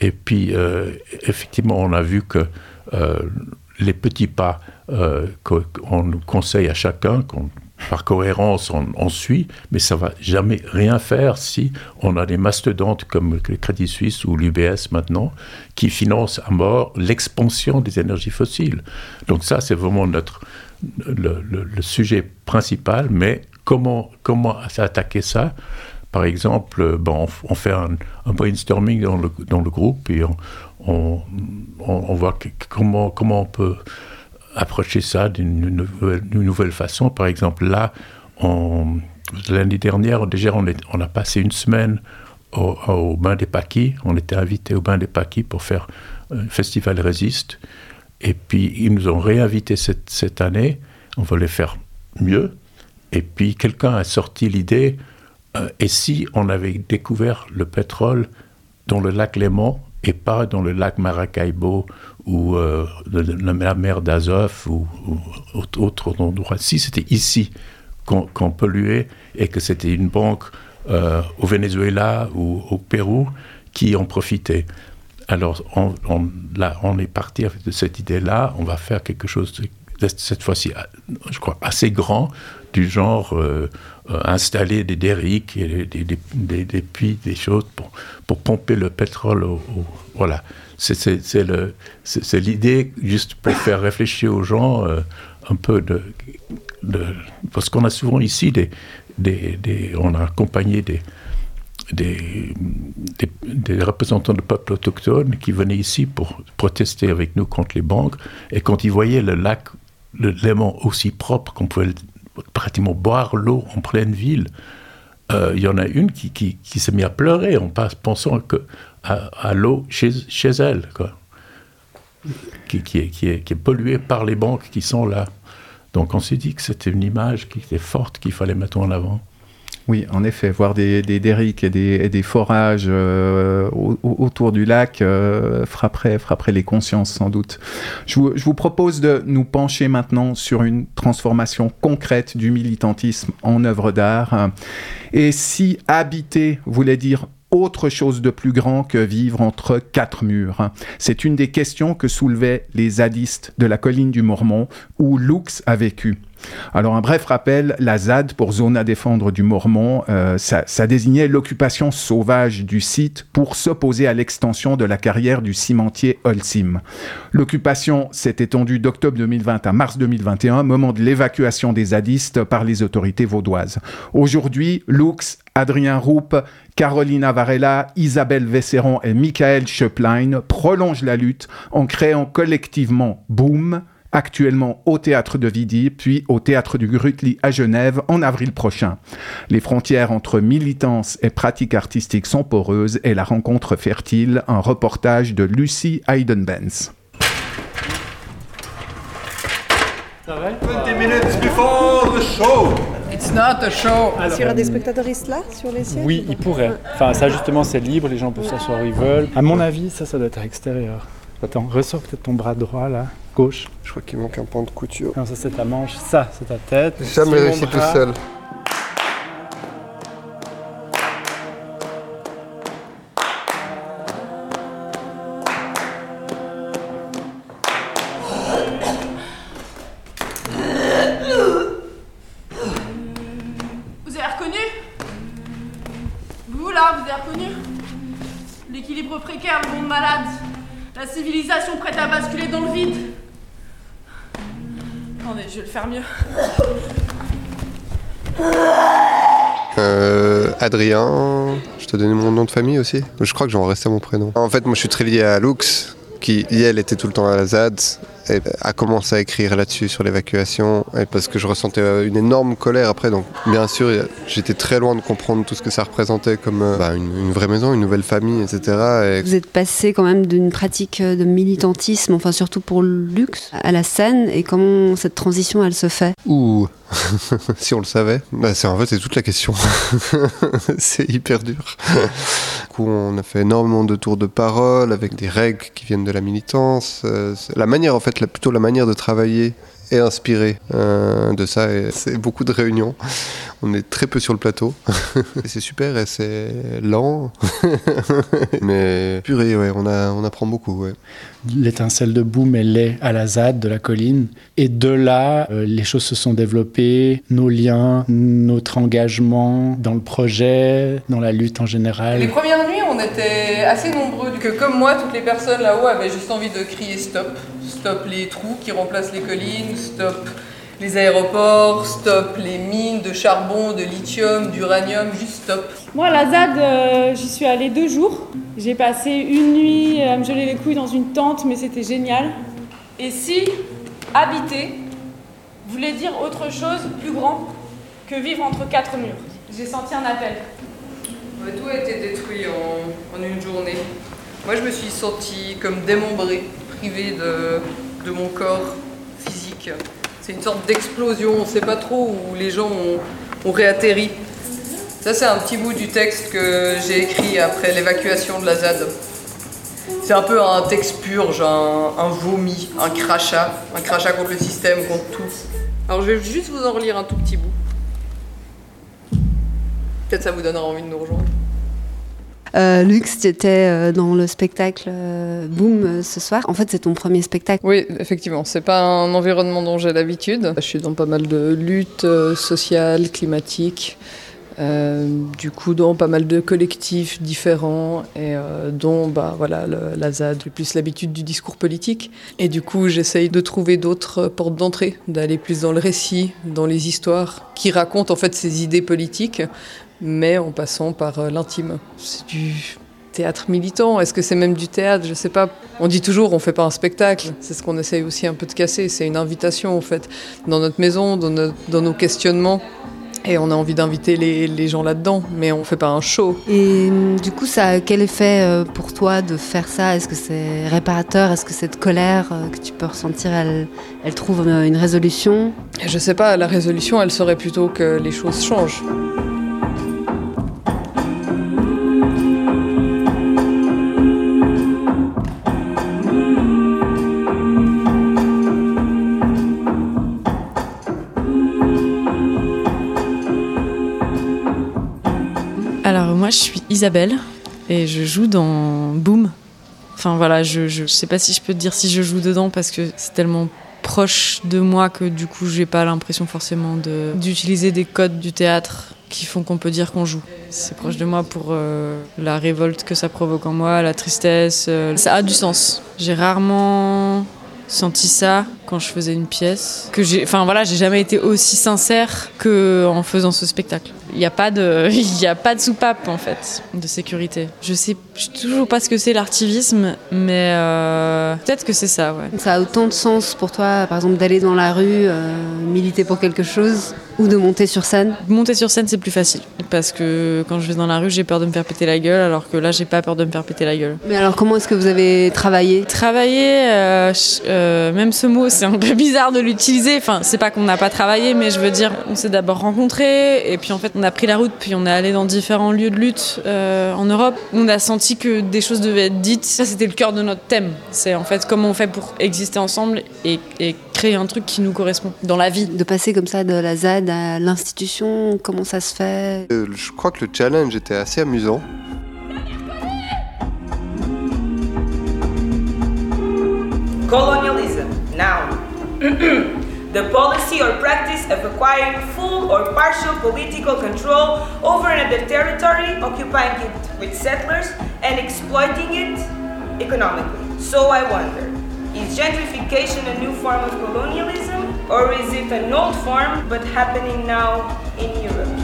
Et puis, euh, effectivement, on a vu que euh, les petits pas euh, qu'on nous conseille à chacun, qu'on par cohérence, on, suit, mais ça va jamais rien faire si on a des mastodontes comme le Crédit Suisse ou l'UBS maintenant, qui financent à mort l'expansion des énergies fossiles. Donc ça, c'est vraiment notre le, sujet principal, mais comment, comment attaquer ça? Par exemple, bon, on, fait un, brainstorming dans le, dans le groupe et on, on, voit comment, comment on peut approcher ça d'une nouvelle, façon. Par exemple, là, l'année dernière, déjà, on, a passé une semaine au, Bain des Paquis. On était invité au Bain des Paquis pour faire un festival Résiste. Et puis, ils nous ont réinvités cette, cette année. On voulait faire mieux. Et puis, quelqu'un a sorti l'idée euh, et si on avait découvert le pétrole dans le lac Léman et pas dans le lac Maracaibo ou euh, la mer d'Azov ou, ou autre- endroit. Si c'était ici qu'on polluait et que c'était une banque euh, au Venezuela ou au Pérou qui en profitait. Alors on, là, on est parti avec cette idée-là, on va faire quelque chose cette fois-ci, je crois, assez grand, du genre euh, euh, installer des derricks des, puits, des choses pour, pour pomper le pétrole. au- au- voilà, c'est l'idée juste pour faire réfléchir aux gens euh, un peu de, parce qu'on a souvent ici des, des, on a accompagné des, des, des représentants de peuples autochtones qui venaient ici pour protester avec nous contre les banques. Et quand ils voyaient le lac, le Léman aussi propre qu'on pouvait pratiquement boire l'eau en pleine ville. Euh, Il y en a une qui, qui, qui s'est mise à pleurer en pensant que, à, à l'eau chez, chez elle, quoi. Qui, qui, est, qui, est, qui est polluée par les banques qui sont là. Donc on s'est dit que c'était une image qui était forte, qu'il fallait mettre en avant. Oui, en effet, voir des, des et des, des forages euh, au- au- autour du lac euh, frapperait, frapperait les consciences sans doute. Je vous, je vous propose de nous pencher maintenant sur une transformation concrète du militantisme en œuvre d'art. Et si habiter voulait dire autre chose de plus grand que vivre entre quatre murs C'est une des questions que soulevaient les zadistes de la colline du Mormon où Lux a vécu. Alors un bref rappel, la ZAD pour zone à défendre du Mormon, euh, ça, désignait l'occupation sauvage du site pour s'opposer à l'extension de la carrière du cimentier Holcim. L'occupation s'est étendue d'octobre 2020 à mars 2021, moment de l'évacuation des zadistes par les autorités vaudoises. Aujourd'hui, Lux, Adrien Roupe, Carolina Varela, Isabelle Vesseron et Michael Schöplein prolongent la lutte en créant collectivement Boom, actuellement au théâtre de Vidi, puis au théâtre du Grutli à Genève en avril prochain. Les frontières entre militance et pratique artistique sont poreuses et la rencontre fertile, un reportage de Lucie Hayden-Benz. 20 minutes before the show. It's not a show. Est-ce qu'il y aura des spectatoristes là, sur les sièges Oui, ils pourraient. Enfin, ça justement, c'est libre, les gens peuvent s'asseoir où ils veulent. À mon avis, ça, ça doit être à l'extérieur. Attends, ressors peut-être ton bras droit là, gauche. Je crois qu'il manque un pan de couture. Non, ça c'est ta manche, ça c'est ta tête. J'ai jamais réussi tout seul. Vous avez reconnu? Vous là, vous avez reconnu? L'équilibre précaire, le monde malade, la civilisation prête à basculer dans le vide. Attendez, je vais le faire mieux. Euh, Adrien, je te donnais mon nom de famille aussi Je crois que j'en restais mon prénom. En fait, moi je suis très lié à Lux, qui, elle, était tout le temps à la ZAD, a commencé à écrire là-dessus sur l'évacuation, parce que je ressentais euh, une énorme colère après. Donc, bien sûr, j'étais très loin de comprendre tout ce que ça représentait comme euh, bah, une, une vraie maison, une nouvelle famille, etc. Et Vous êtes passé quand même d'une pratique de militantisme, enfin surtout pour le luxe, à la scène, et comment cette transition elle se fait? Ouh, si on le savait, bah c'est en fait c'est toute la question. c'est hyper dur. du coup, on a fait énormément de tours de parole avec des règles qui viennent de la militance. Euh, la manière, en fait, plutôt la manière de travailler est inspirée euh, de ça. C'est beaucoup de réunions. On est très peu sur le plateau. c'est super et c'est lent. Mais purée, ouais, on, a, on apprend beaucoup. Ouais. L'étincelle de boom, elle est à la ZAD de la colline. Et de là, euh, les choses se sont développées, nos liens, notre engagement dans le projet, dans la lutte en général. Les premières nuits, on était assez nombreux, que comme moi, toutes les personnes là-haut avaient juste envie de crier stop. Stop les trous qui remplacent les collines, stop les aéroports, stop les mines de charbon, de lithium, d'uranium, juste stop. Moi, à la ZAD, euh, j'y suis allée deux jours. J'ai passé une nuit à me geler les couilles dans une tente, mais c'était génial. Et si habiter voulait dire autre chose, plus grand, que vivre entre quatre murs? J'ai senti un appel. Tout a été détruit en, en une journée. Moi, je me suis sentie comme démembrée, privée de, de mon corps physique. C'est une sorte d'explosion, on ne sait pas trop où les gens ont, réatterri. Ça, c'est un petit bout du texte que j'ai écrit après l'évacuation de la ZAD. C'est un peu un texte purge, un, un vomi, un crachat, un crachat contre le système, contre tout. Alors je vais juste vous en relire un tout petit bout. Peut-être ça vous donnera envie de nous rejoindre. Euh, Lux, tu étais euh, dans le spectacle euh, Boom euh, ce soir. En fait, c'est ton premier spectacle. Oui, effectivement, c'est pas un environnement dont j'ai l'habitude. Je suis dans pas mal de luttes sociales, climatiques, du coup dans pas mal de collectifs différents et euh, dont bah voilà la ZAD, plus l'habitude du discours politique et du coup j'essaye de trouver d'autres euh, portes d'entrée, d'aller plus dans le récit, dans les histoires qui racontent en fait ces idées politiques, mais en passant par euh, l'intime. C'est du théâtre militant Est-ce que c'est même du théâtre? Je sais pas. On dit toujours on fait pas un spectacle. C'est ce qu'on essaye aussi un peu de casser. C'est une invitation en fait dans notre maison, dans nos questionnements. Et on a envie d'inviter les, les, gens là-dedans, mais on fait pas un show. Et du coup, ça a quel effet euh, pour toi de faire ça? Est-ce que c'est réparateur? Est-ce que cette colère euh, que tu peux ressentir, elle, elle trouve euh, une résolution? Je sais pas, la résolution, elle serait plutôt que les choses changent. Moi, je suis Isabelle et je joue dans Boom. Enfin voilà, je, je, sais pas si je peux te dire si je joue dedans parce que c'est tellement proche de moi que du coup, j'ai pas l'impression forcément d'utiliser des codes du théâtre qui font qu'on peut dire qu'on joue. C'est proche de moi pour euh, la révolte que ça provoque en moi, la tristesse. Euh, ça a du sens. J'ai rarement senti ça quand je faisais une pièce. Que j'ai, enfin voilà, j'ai jamais été aussi sincère que en faisant ce spectacle. Il n'y a pas de, il a pas de soupape en fait de sécurité. Je sais, toujours pas ce que c'est l'artivisme, mais euh, peut-être que c'est ça, ouais. Ça a autant de sens pour toi, par exemple, d'aller dans la rue, euh, militer pour quelque chose, ou de monter sur scène? Monter sur scène, c'est plus facile parce que quand je vais dans la rue, j'ai peur de me faire péter la gueule, alors que là, j'ai pas peur de me faire péter la gueule. Mais alors, comment est-ce que vous avez travaillé? Travailler, euh, même ce mot, c'est un peu bizarre de l'utiliser. Enfin, c'est pas qu'on n'a pas travaillé, mais je veux dire, on s'est d'abord rencontrés, et puis en fait, on a pris la route, puis on est allé dans différents lieux de lutte euh, en Europe. On a senti que des choses devaient être dites. Ça, c'était le cœur de notre thème. C'est en fait comment on fait pour exister ensemble et, et créer un truc qui nous correspond dans la vie. De passer comme ça de la ZAD à l'institution, comment ça se fait? Euh, Je crois que le challenge était assez amusant. Colonialism, noun. the policy or practice of acquiring full or partial political control over another territory, occupying it with settlers, and exploiting it economically. So I wonder is gentrification a new form of colonialism, or is it an old form but happening now in Europe?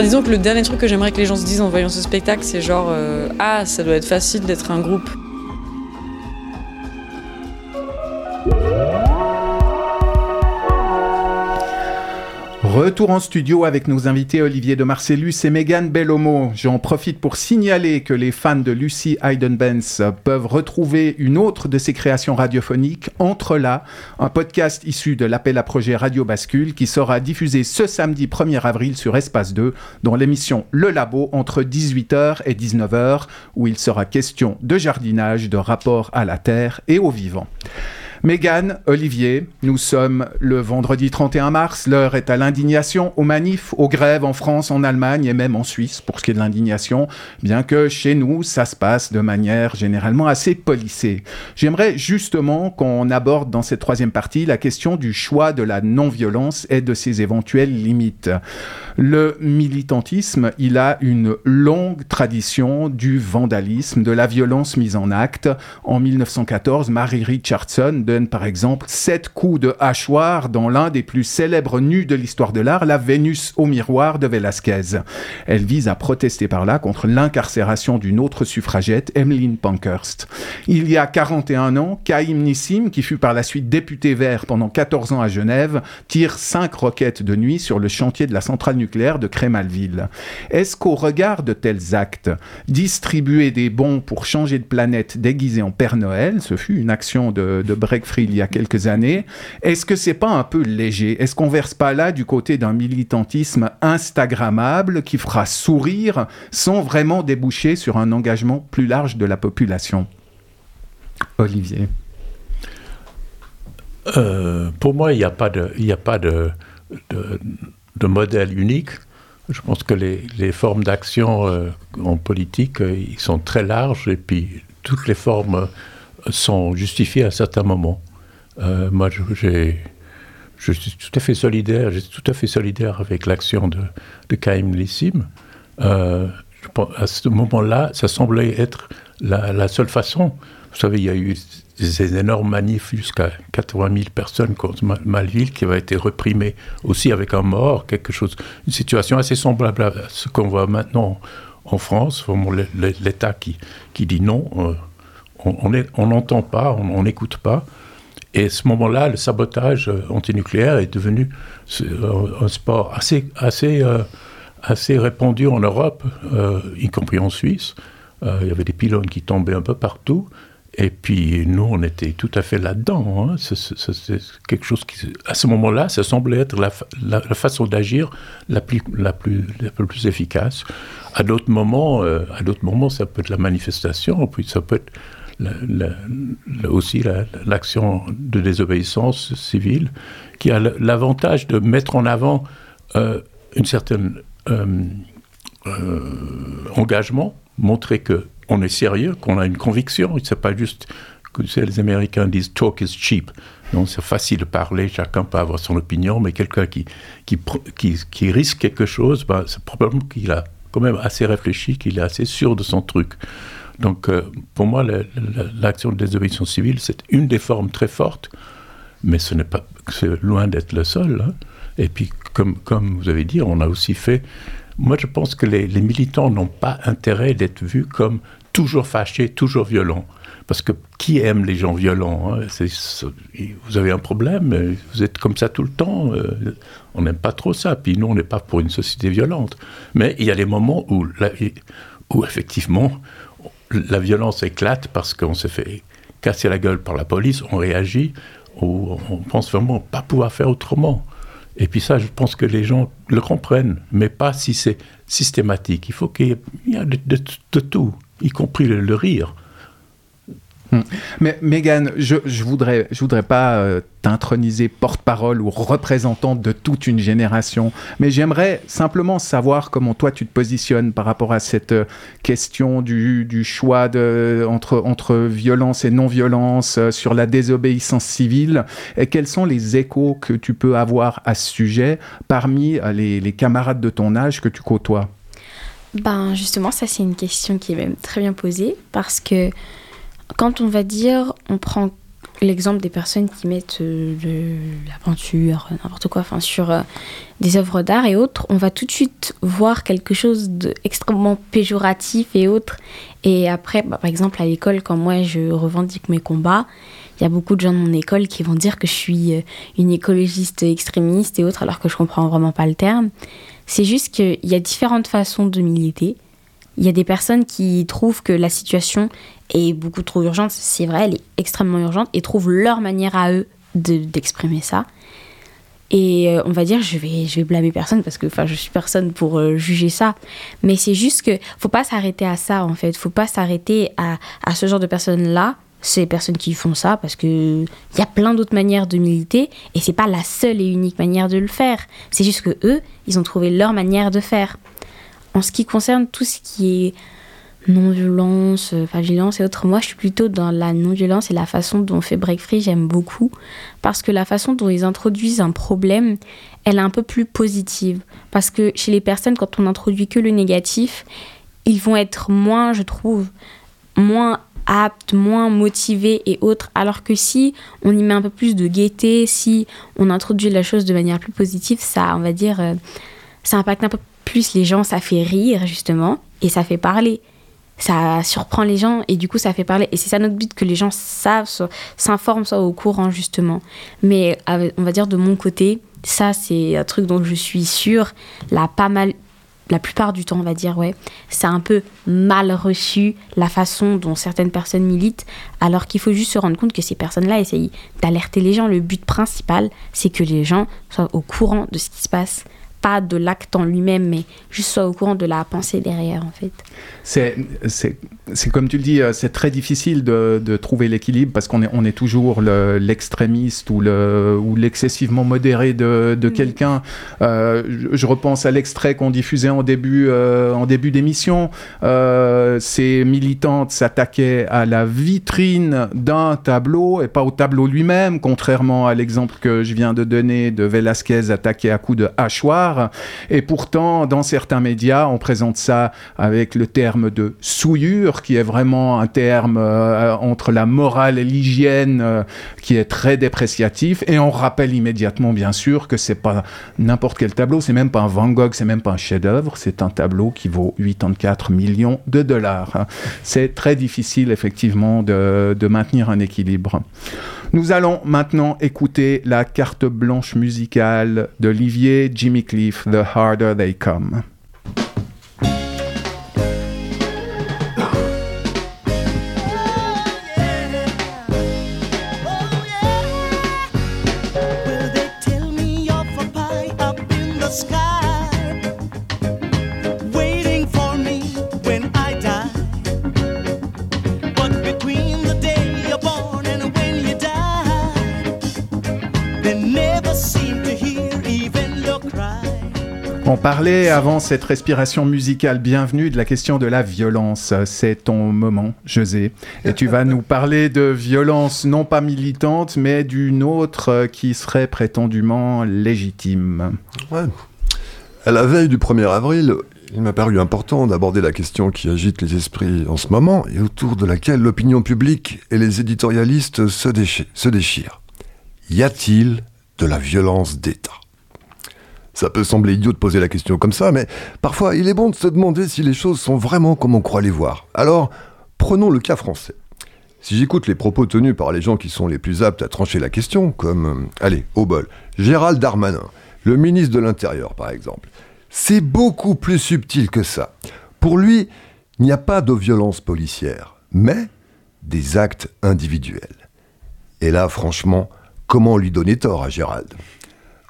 Disons que le dernier truc que j'aimerais que les gens se disent en voyant ce spectacle, c'est genre euh, Ah, ça doit être facile d'être un groupe. Retour en studio avec nos invités Olivier de Marcellus et Megan Bellomo. J'en profite pour signaler que les fans de Lucy Hayden-Benz peuvent retrouver une autre de ses créations radiophoniques, Entre là, un podcast issu de l'appel à projet Radio Bascule qui sera diffusé ce samedi 1er avril sur Espace 2 dans l'émission Le Labo entre 18h et 19h où il sera question de jardinage, de rapport à la terre et au vivant. Mégane, Olivier, nous sommes le vendredi 31 mars. L'heure est à l'indignation, aux manifs, aux grèves en France, en Allemagne et même en Suisse pour ce qui est de l'indignation, bien que chez nous, ça se passe de manière généralement assez policée. J'aimerais justement qu'on aborde dans cette troisième partie la question du choix de la non-violence et de ses éventuelles limites. Le militantisme, il a une longue tradition du vandalisme, de la violence mise en acte. En 1914, Mary Richardson par exemple sept coups de hachoir dans l'un des plus célèbres nus de l'histoire de l'art, la Vénus au miroir de Velázquez. Elle vise à protester par là contre l'incarcération d'une autre suffragette, Emmeline Pankhurst. Il y a 41 ans, Kaïm Nissim, qui fut par la suite député vert pendant 14 ans à Genève, tire cinq roquettes de nuit sur le chantier de la centrale nucléaire de Crémalville. Est-ce qu'au regard de tels actes, distribuer des bons pour changer de planète déguisé en Père Noël, ce fut une action de, de break il y a quelques années, est-ce que c'est pas un peu léger? Est-ce qu'on verse pas là du côté d'un militantisme instagrammable qui fera sourire sans vraiment déboucher sur un engagement plus large de la population? Olivier. Euh, pour moi, il n'y a pas de, modèle unique. Je pense que les, les formes d'action euh, en politique, euh, ils sont très larges et puis toutes les formes sont justifiées à certains moments. Euh, moi, je, je, suis tout à fait solidaire, je tout à fait solidaire avec l'action de, de Kaïm Lissim. Euh, à ce moment-là, ça semblait être la, seule façon. Vous savez, il y a eu des énormes manifs jusqu'à 80 000 personnes contre Ma- Malville qui avaient été reprimées aussi avec un mort, quelque chose, une situation assez semblable à ce qu'on voit maintenant en France, vraiment l'État qui, qui dit non, euh, on- n'entend pas, on n'écoute pas. Et ce moment-là, le sabotage euh, antinucléaire est devenu ce- un, sport assez, assez, euh, assez répandu en Europe, euh, y compris en Suisse. Euh, il y avait des pylônes qui tombaient un peu partout. Et puis nous, on était tout à fait là-dedans. hein. C'est- quelque chose qui, à ce moment-là, ça semblait être la, fa- la- la façon d'agir la plus, la, plus, la plus efficace. À d'autres moments, euh, à d'autres moments, ça peut être la manifestation, puis ça peut être aussi la- l'action de désobéissance civile, qui a l'avantage de mettre en avant euh, une certaine euh, euh, engagement, montrer que on est sérieux, qu'on a une conviction. C'est pas juste que tu les Américains disent talk is cheap. C'est facile de parler, chacun peut avoir son opinion, mais quelqu'un qui, qui, qui risque quelque chose, ben, c'est probablement qu'il a quand même assez réfléchi, qu'il est assez sûr de son truc. Donc, euh, pour moi, l'action de désobéissance civile, c'est une des formes très fortes, mais ce n'est pas, loin d'être le seul. hein. Et puis, comme, vous avez dit, on a aussi fait. Moi, je pense que les, militants n'ont pas intérêt d'être vus comme toujours fâchés, toujours violents. Parce que qui aime les gens violents hein? Vous avez un problème, euh, vous êtes comme ça tout le temps. euh, on n'aime pas trop ça. Puis nous, on n'est pas pour une société violente. Mais il y a des moments où, où effectivement, la violence éclate parce qu'on s'est fait casser la gueule par la police, on réagit, ou on pense vraiment pas pouvoir faire autrement. Et puis ça, je pense que les gens le comprennent, mais pas si c'est systématique. Il faut qu'il y ait de, tout, y compris le rire. Hmm. Mais Megan, je, je voudrais, je voudrais pas euh, t'introniser porte-parole ou représentante de toute une génération, mais j'aimerais simplement savoir comment toi tu te positionnes par rapport à cette euh, question du, du choix de, entre, entre violence et non-violence euh, sur la désobéissance civile, et quels sont les échos que tu peux avoir à ce sujet parmi euh, les, les camarades de ton âge que tu côtoies? Ben justement, ça c'est une question qui est même très bien posée parce que quand on va dire, on prend l'exemple des personnes qui mettent euh, le- la peinture, n'importe quoi, enfin sur euh, des œuvres d'art et autres, on va tout de suite voir quelque chose d'extrêmement péjoratif et autres. Et après, bah, par exemple à l'école, quand moi je revendique mes combats, il y a beaucoup de gens de mon école qui vont dire que je suis euh, une écologiste extrémiste et autres, alors que je comprends vraiment pas le terme. C'est juste qu'il y a différentes façons de militer. Il y a des personnes qui trouvent que la situation est beaucoup trop urgente. C'est vrai, elle est extrêmement urgente et trouvent leur manière à eux de- d'exprimer ça. Et euh, on va dire, je vais, je vais blâmer personne parce que enfin, je suis personne pour euh, juger ça. Mais c'est juste que faut pas s'arrêter à ça en fait. Faut pas s'arrêter à, à ce genre de personnes-là, ces personnes qui font ça, parce que il y a plein d'autres manières de militer et c'est pas la seule et unique manière de le faire. C'est juste que eux, ils ont trouvé leur manière de faire. En ce qui concerne tout ce qui est non-violence, euh, enfin violence et autres, moi je suis plutôt dans la non-violence et la façon dont fait Break Free, j'aime beaucoup. Parce que la façon dont ils introduisent un problème, elle est un peu plus positive. Parce que chez les personnes, quand on introduit que le négatif, ils vont être moins, je trouve, moins aptes, moins motivés et autres. Alors que si on y met un peu plus de gaieté, si on introduit la chose de manière plus positive, ça, on va dire, euh, ça impacte un peu plus les gens, ça fait rire justement, et ça fait parler. Ça surprend les gens et du coup ça fait parler. Et c'est ça notre but, que les gens savent, s'informent, soient au courant justement. Mais on va dire de mon côté, ça c'est un truc dont je suis sûre, là pas mal, la plupart du temps on va dire, ouais, c'est un peu mal reçu la façon dont certaines personnes militent, alors qu'il faut juste se rendre compte que ces personnes-là essayent d'alerter les gens. Le but principal, c'est que les gens soient au courant de ce qui se passe. Pas de l'acte en lui-même, mais juste soient au courant de la pensée derrière, en fait. C'est, comme tu le dis, euh, c'est très difficile de, de trouver l'équilibre parce qu'on est, on est toujours le- l'extrémiste ou, le, ou l'excessivement modéré de, de quelqu'un. Euh, je, je repense à l'extrait qu'on diffusait en début, euh, en début d'émission. Euh, ces militantes s'attaquaient à la vitrine d'un tableau et pas au tableau lui-même, contrairement à l'exemple que je viens de donner de Velasquez attaqué à coups de hachoir. Et pourtant, dans certains médias, on présente ça avec le terme de souillure, qui est vraiment un terme euh, entre la morale et l'hygiène euh, qui est très dépréciatif. Et on rappelle immédiatement, bien sûr, que c'est pas n'importe quel tableau, c'est même pas un Van Gogh, c'est même pas un chef-d'œuvre, c'est un tableau qui vaut 84 millions de dollars. C'est très difficile, effectivement, de maintenir un équilibre. Nous allons maintenant écouter la carte blanche musicale d'Olivier Jimmy Cliff, The Harder They Come. Parlait avant cette respiration musicale bienvenue de la question de la violence. C'est ton moment, José. Et tu vas nous parler de violence non pas militante, mais d'une autre qui serait prétendument légitime. Ouais. À la veille du 1er avril, il m'a paru important d'aborder la question qui agite les esprits en ce moment et autour de laquelle l'opinion publique et les éditorialistes se déchirent. Y a-t-il de la violence d'État? Ça peut sembler idiot de poser la question comme ça, mais parfois il est bon de se demander si les choses sont vraiment comme on croit les voir. Alors, prenons le cas français. Si j'écoute les propos tenus par les gens qui sont les plus aptes à trancher la question, comme, euh, allez, au bol, Gérald Darmanin, le ministre de l'Intérieur par exemple, c'est beaucoup plus subtil que ça. Pour lui, il n'y a pas de violence policière, mais des actes individuels. Et là, franchement, comment lui donner tort à Gérald?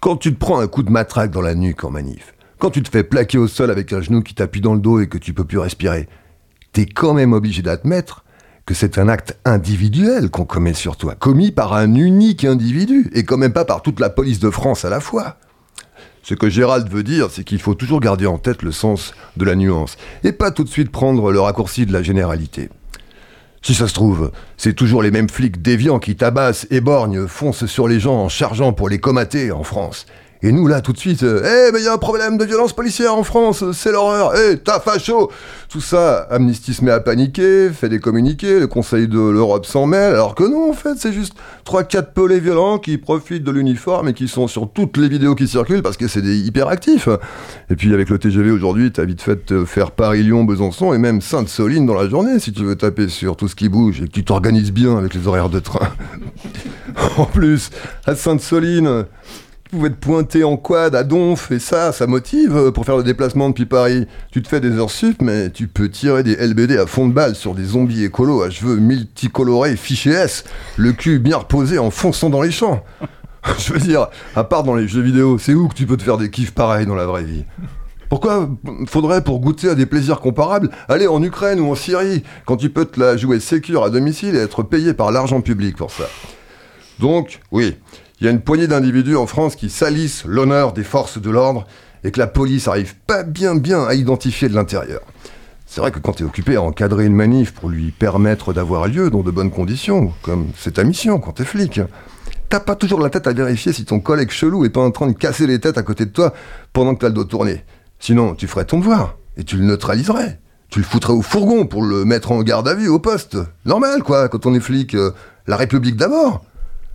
Quand tu te prends un coup de matraque dans la nuque en manif, quand tu te fais plaquer au sol avec un genou qui t'appuie dans le dos et que tu peux plus respirer, t'es quand même obligé d'admettre que c'est un acte individuel qu'on commet sur toi, commis par un unique individu, et quand même pas par toute la police de France à la fois. Ce que Gérald veut dire, c'est qu'il faut toujours garder en tête le sens de la nuance, et pas tout de suite prendre le raccourci de la généralité. Si ça se trouve, c'est toujours les mêmes flics déviants qui tabassent, éborgnent, foncent sur les gens en chargeant pour les comater en France. Et nous, là, tout de suite, euh, eh, mais il y a un problème de violence policière en France, c'est l'horreur, eh, t'as facho Tout ça, Amnesty se met à paniquer, fait des communiqués, le Conseil de l'Europe s'en mêle, alors que non, en fait, c'est juste 3-4 pelés violents qui profitent de l'uniforme et qui sont sur toutes les vidéos qui circulent parce que c'est des hyperactifs. Et puis, avec le TGV aujourd'hui, t'as vite fait de faire Paris-Lyon, Besançon et même Sainte-Soline dans la journée si tu veux taper sur tout ce qui bouge et que tu t'organises bien avec les horaires de train. en plus, à Sainte-Soline, pouvais te pointer en quad à Donf, et ça, ça motive euh, pour faire le déplacement depuis Paris. Tu te fais des heures sup, mais tu peux tirer des LBD à fond de balle sur des zombies écolos à cheveux multicolorés fichés S, le cul bien reposé en fonçant dans les champs. Je veux dire, à part dans les jeux vidéo, c'est où que tu peux te faire des kiffs pareils dans la vraie vie? Pourquoi faudrait, pour goûter à des plaisirs comparables, aller en Ukraine ou en Syrie, quand tu peux te la jouer sécure à domicile et être payé par l'argent public pour ça? Donc, oui, il y a une poignée d'individus en France qui salissent l'honneur des forces de l'ordre et que la police arrive pas bien bien à identifier de l'intérieur. C'est vrai que quand tu es occupé à encadrer une manif pour lui permettre d'avoir lieu dans de bonnes conditions, comme c'est ta mission quand t'es flic, t'as pas toujours la tête à vérifier si ton collègue chelou est pas en train de casser les têtes à côté de toi pendant que t'as le dos tourné. Sinon, tu ferais ton devoir et tu le neutraliserais. Tu le foutrais au fourgon pour le mettre en garde à vue au poste. Normal, quoi, quand on est flic. euh, la République d'abord.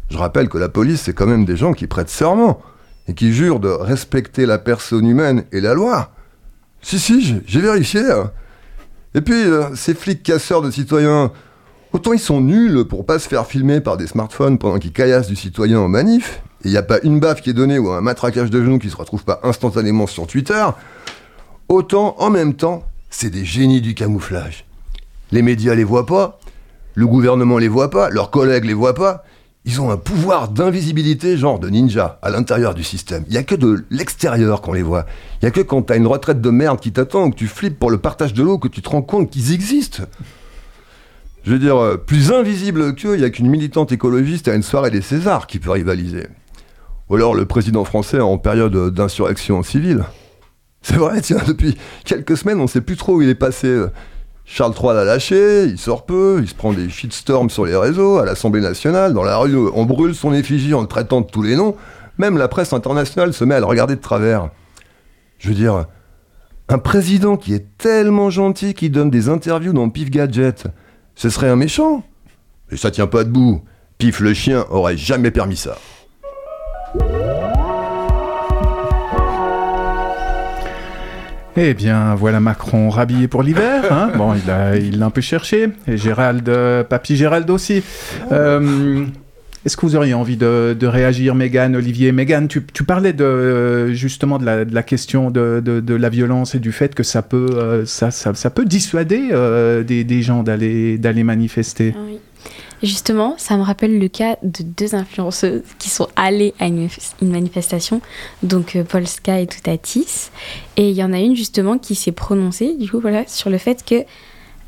Je rappelle que la police, c'est quand même des gens qui prêtent serment et qui jurent de respecter la personne humaine et la loi. Si, si, j'ai- vérifié. hein. Et puis, euh, ces flics casseurs de citoyens, autant ils sont nuls pour pas se faire filmer par des smartphones pendant qu'ils caillassent du citoyen en manif, et il n'y a pas une baffe qui est donnée ou un matraquage de genoux qui se retrouve pas instantanément sur Twitter, autant en même temps, c'est des génies du camouflage. Les médias les voient pas, le gouvernement les voit pas, leurs collègues les voient pas. Ils ont un pouvoir d'invisibilité genre de ninja à l'intérieur du système. Il y a que de l'extérieur qu'on les voit. Il y a que quand t'as une retraite de merde qui t'attend ou que tu flippes pour le partage de l'eau que tu te rends compte qu'ils existent. Je veux dire, euh, plus invisible qu'eux, il y a qu'une militante écologiste à une soirée des Césars qui peut rivaliser. Ou alors le président français en période d'insurrection civile. C'est vrai, tiens, depuis quelques semaines, on sait plus trop où il est passé. Charles III l'a lâché, il sort peu, il se prend des shitstorms sur les réseaux, à l'Assemblée nationale, dans la rue, on brûle son effigie en le traitant de tous les noms. Même la presse internationale se met à le regarder de travers. Je veux dire, un président qui est tellement gentil qu'il donne des interviews dans Pif Gadget, ce serait un méchant Et ça tient pas debout. Pif le chien aurait jamais permis ça. Eh bien, voilà Macron rhabillé pour l'hiver. hein. Bon, il l'a il l'a un peu cherché. Et Gérald, euh, papy Gérald aussi. Euh, Est-ce que vous auriez envie de, de réagir, Mégane, Olivier? Mégane, tu, tu parlais de, justement de la, de la question de, de- de la violence et du fait que ça peut, euh, ça, ça, ça peut dissuader euh, des, des gens d'aller d'aller manifester. Oui. Justement, ça me rappelle le cas de deux influenceuses qui sont allées à une, manifestation, donc euh, Polska et Toutatis. Et il y en a une justement qui s'est prononcée, du coup, sur le fait que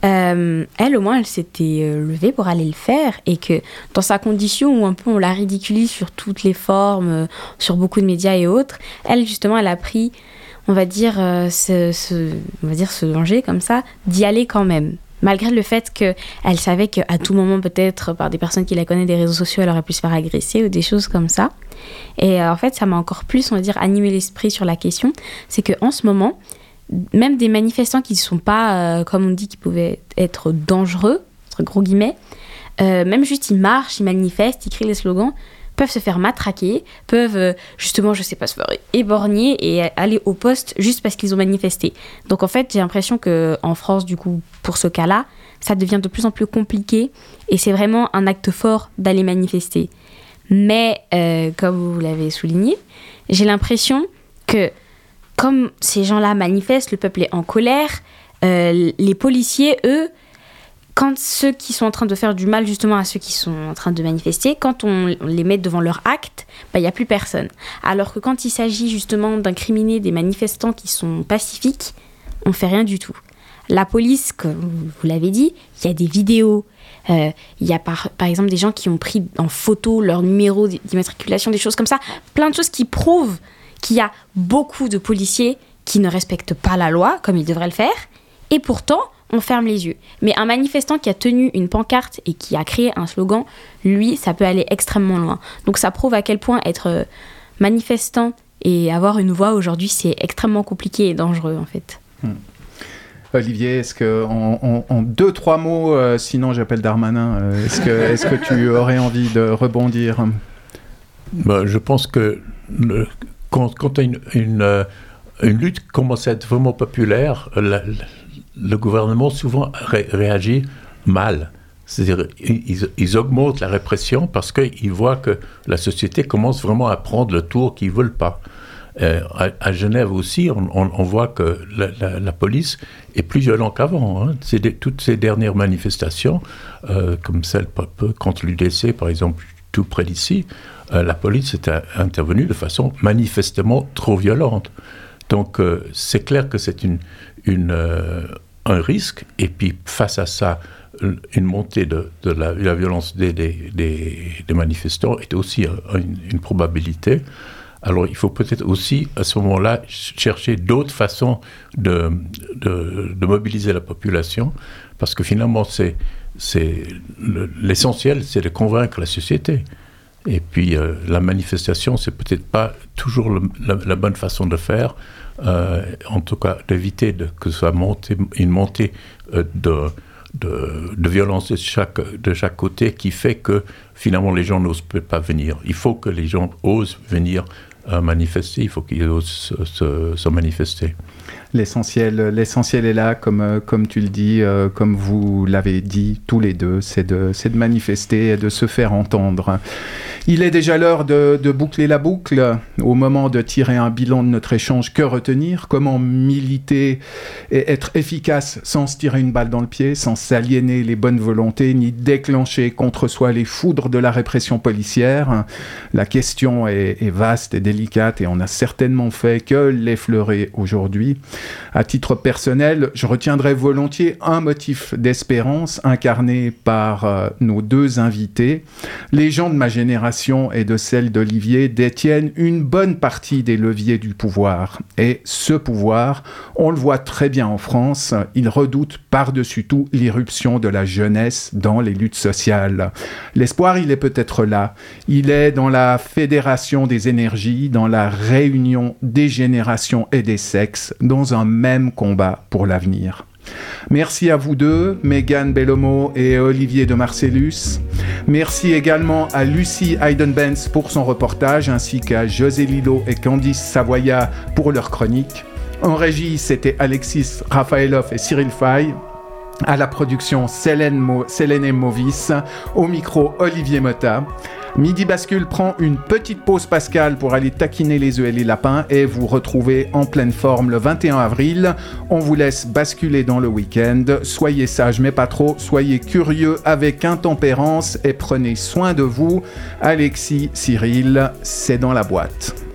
euh, elle, au moins, elle s'était euh, levée pour aller le faire et que dans sa condition où un peu on la ridiculise sur toutes les formes, sur beaucoup de médias et autres, elle, justement, elle a pris, on va dire, on va dire ce danger comme ça, d'y aller quand même. Malgré le fait qu'elle savait qu'à tout moment, peut-être par des personnes qui la connaissent des réseaux sociaux, elle aurait pu se faire agresser ou des choses comme ça. Et euh, en fait, ça m'a encore plus, on va dire, animé l'esprit sur la question. C'est qu'en ce moment, même des manifestants qui ne sont pas, euh, comme on dit, qui pouvaient être dangereux, entre gros guillemets, euh, même juste ils marchent, ils manifestent, ils crient les slogans, peuvent se faire matraquer, peuvent euh, justement, je sais pas, se faire éborgner et aller au poste juste parce qu'ils ont manifesté. Donc en fait, j'ai l'impression que en France, du coup, pour ce cas-là, ça devient de plus en plus compliqué et c'est vraiment un acte fort d'aller manifester. Mais euh, comme vous l'avez souligné, j'ai l'impression que comme ces gens-là manifestent, le peuple est en colère, euh, les policiers, eux, quand ceux qui sont en train de faire du mal justement à ceux qui sont en train de manifester, quand on, les met devant leur acte, bah, il n'y a plus personne. Alors que quand il s'agit justement d'incriminer des manifestants qui sont pacifiques, on fait rien du tout. La police, comme vous l'avez dit, il y a des vidéos. euh, Il y a par, par exemple des gens qui ont pris en photo leur numéro d'immatriculation, des choses comme ça. Plein de choses qui prouvent qu'il y a beaucoup de policiers qui ne respectent pas la loi comme ils devraient le faire. Et pourtant, on ferme les yeux. Mais un manifestant qui a tenu une pancarte et qui a créé un slogan, lui, ça peut aller extrêmement loin. Donc ça prouve à quel point être euh, manifestant et avoir une voix aujourd'hui, c'est extrêmement compliqué et dangereux en fait. Olivier, est-ce que en, en- en deux trois mots, euh, sinon j'appelle Darmanin, euh, est-ce que tu aurais envie de rebondir? Ben, je pense que le- quand, quand une, une, une lutte commence à être vraiment populaire, la- la- le gouvernement souvent ré- réagit mal. C'est-à-dire, ils, augmentent la répression parce qu'ils voient que la société commence vraiment à prendre le tour qu'ils ne veulent pas. Euh, à, Genève aussi, on, voit que la, police est plus violente qu'avant. hein. Toutes ces dernières manifestations, euh, comme celle contre l'UDC, par exemple, tout près d'ici, euh, la police est intervenue de façon manifestement trop violente. Donc euh, c'est clair que c'est une, un risque, et puis face à ça, une montée de, la, violence des, manifestants est aussi une, probabilité. Alors il faut peut-être aussi à ce moment-là ch- chercher d'autres façons de, mobiliser la population, parce que finalement c'est c'est le- l'essentiel, c'est de convaincre la société. Et puis euh, la manifestation, c'est peut-être pas toujours la bonne façon de faire. Euh, en tout cas, d'éviter que soit monté- une montée euh, de, de, violence de chaque, de chaque côté qui fait que finalement les gens n'osent pas venir. Il faut que les gens osent venir euh, manifester, il faut qu'ils osent se, se- se manifester. L'essentiel, l'essentiel est là, comme, euh, comme tu le dis, euh, comme vous l'avez dit tous les deux, c'est de, c'est de manifester et de se faire entendre. Il est déjà l'heure de, de boucler la boucle. Au moment de tirer un bilan de notre échange, que retenir? Comment militer et être efficace sans se tirer une balle dans le pied, sans s'aliéner les bonnes volontés, ni déclencher contre soi les foudres de la répression policière? La question est, est vaste et délicate et on a certainement fait que l'effleurer aujourd'hui. À titre personnel, je retiendrai volontiers un motif d'espérance incarné par euh, nos deux invités. Les gens de ma génération et de celle d'Olivier détiennent une bonne partie des leviers du pouvoir. Et ce pouvoir, on le voit très bien en France, il redoute par-dessus tout l'irruption de la jeunesse dans les luttes sociales. L'espoir, il est peut-être là. Il est dans la fédération des énergies, dans la réunion des générations et des sexes, dans un même combat pour l'avenir. Merci à vous deux, Megan Bellomo et Olivier de Marcellus. Merci également à Lucie Heidenbenz pour son reportage, ainsi qu'à José Lilo et Candice Savoya pour leur chronique. En régie, c'était Alexis Rafaelov et Cyril Fay. À la production, Célène, Mo Movis. Au micro, Olivier Mota. Midi Bascule prend une petite pause pascale pour aller taquiner les œufs et les lapins et vous retrouver en pleine forme le 21 avril. On vous laisse basculer dans le week-end. Soyez sages mais pas trop. Soyez curieux avec intempérance et prenez soin de vous. Alexis, Cyril, c'est dans la boîte.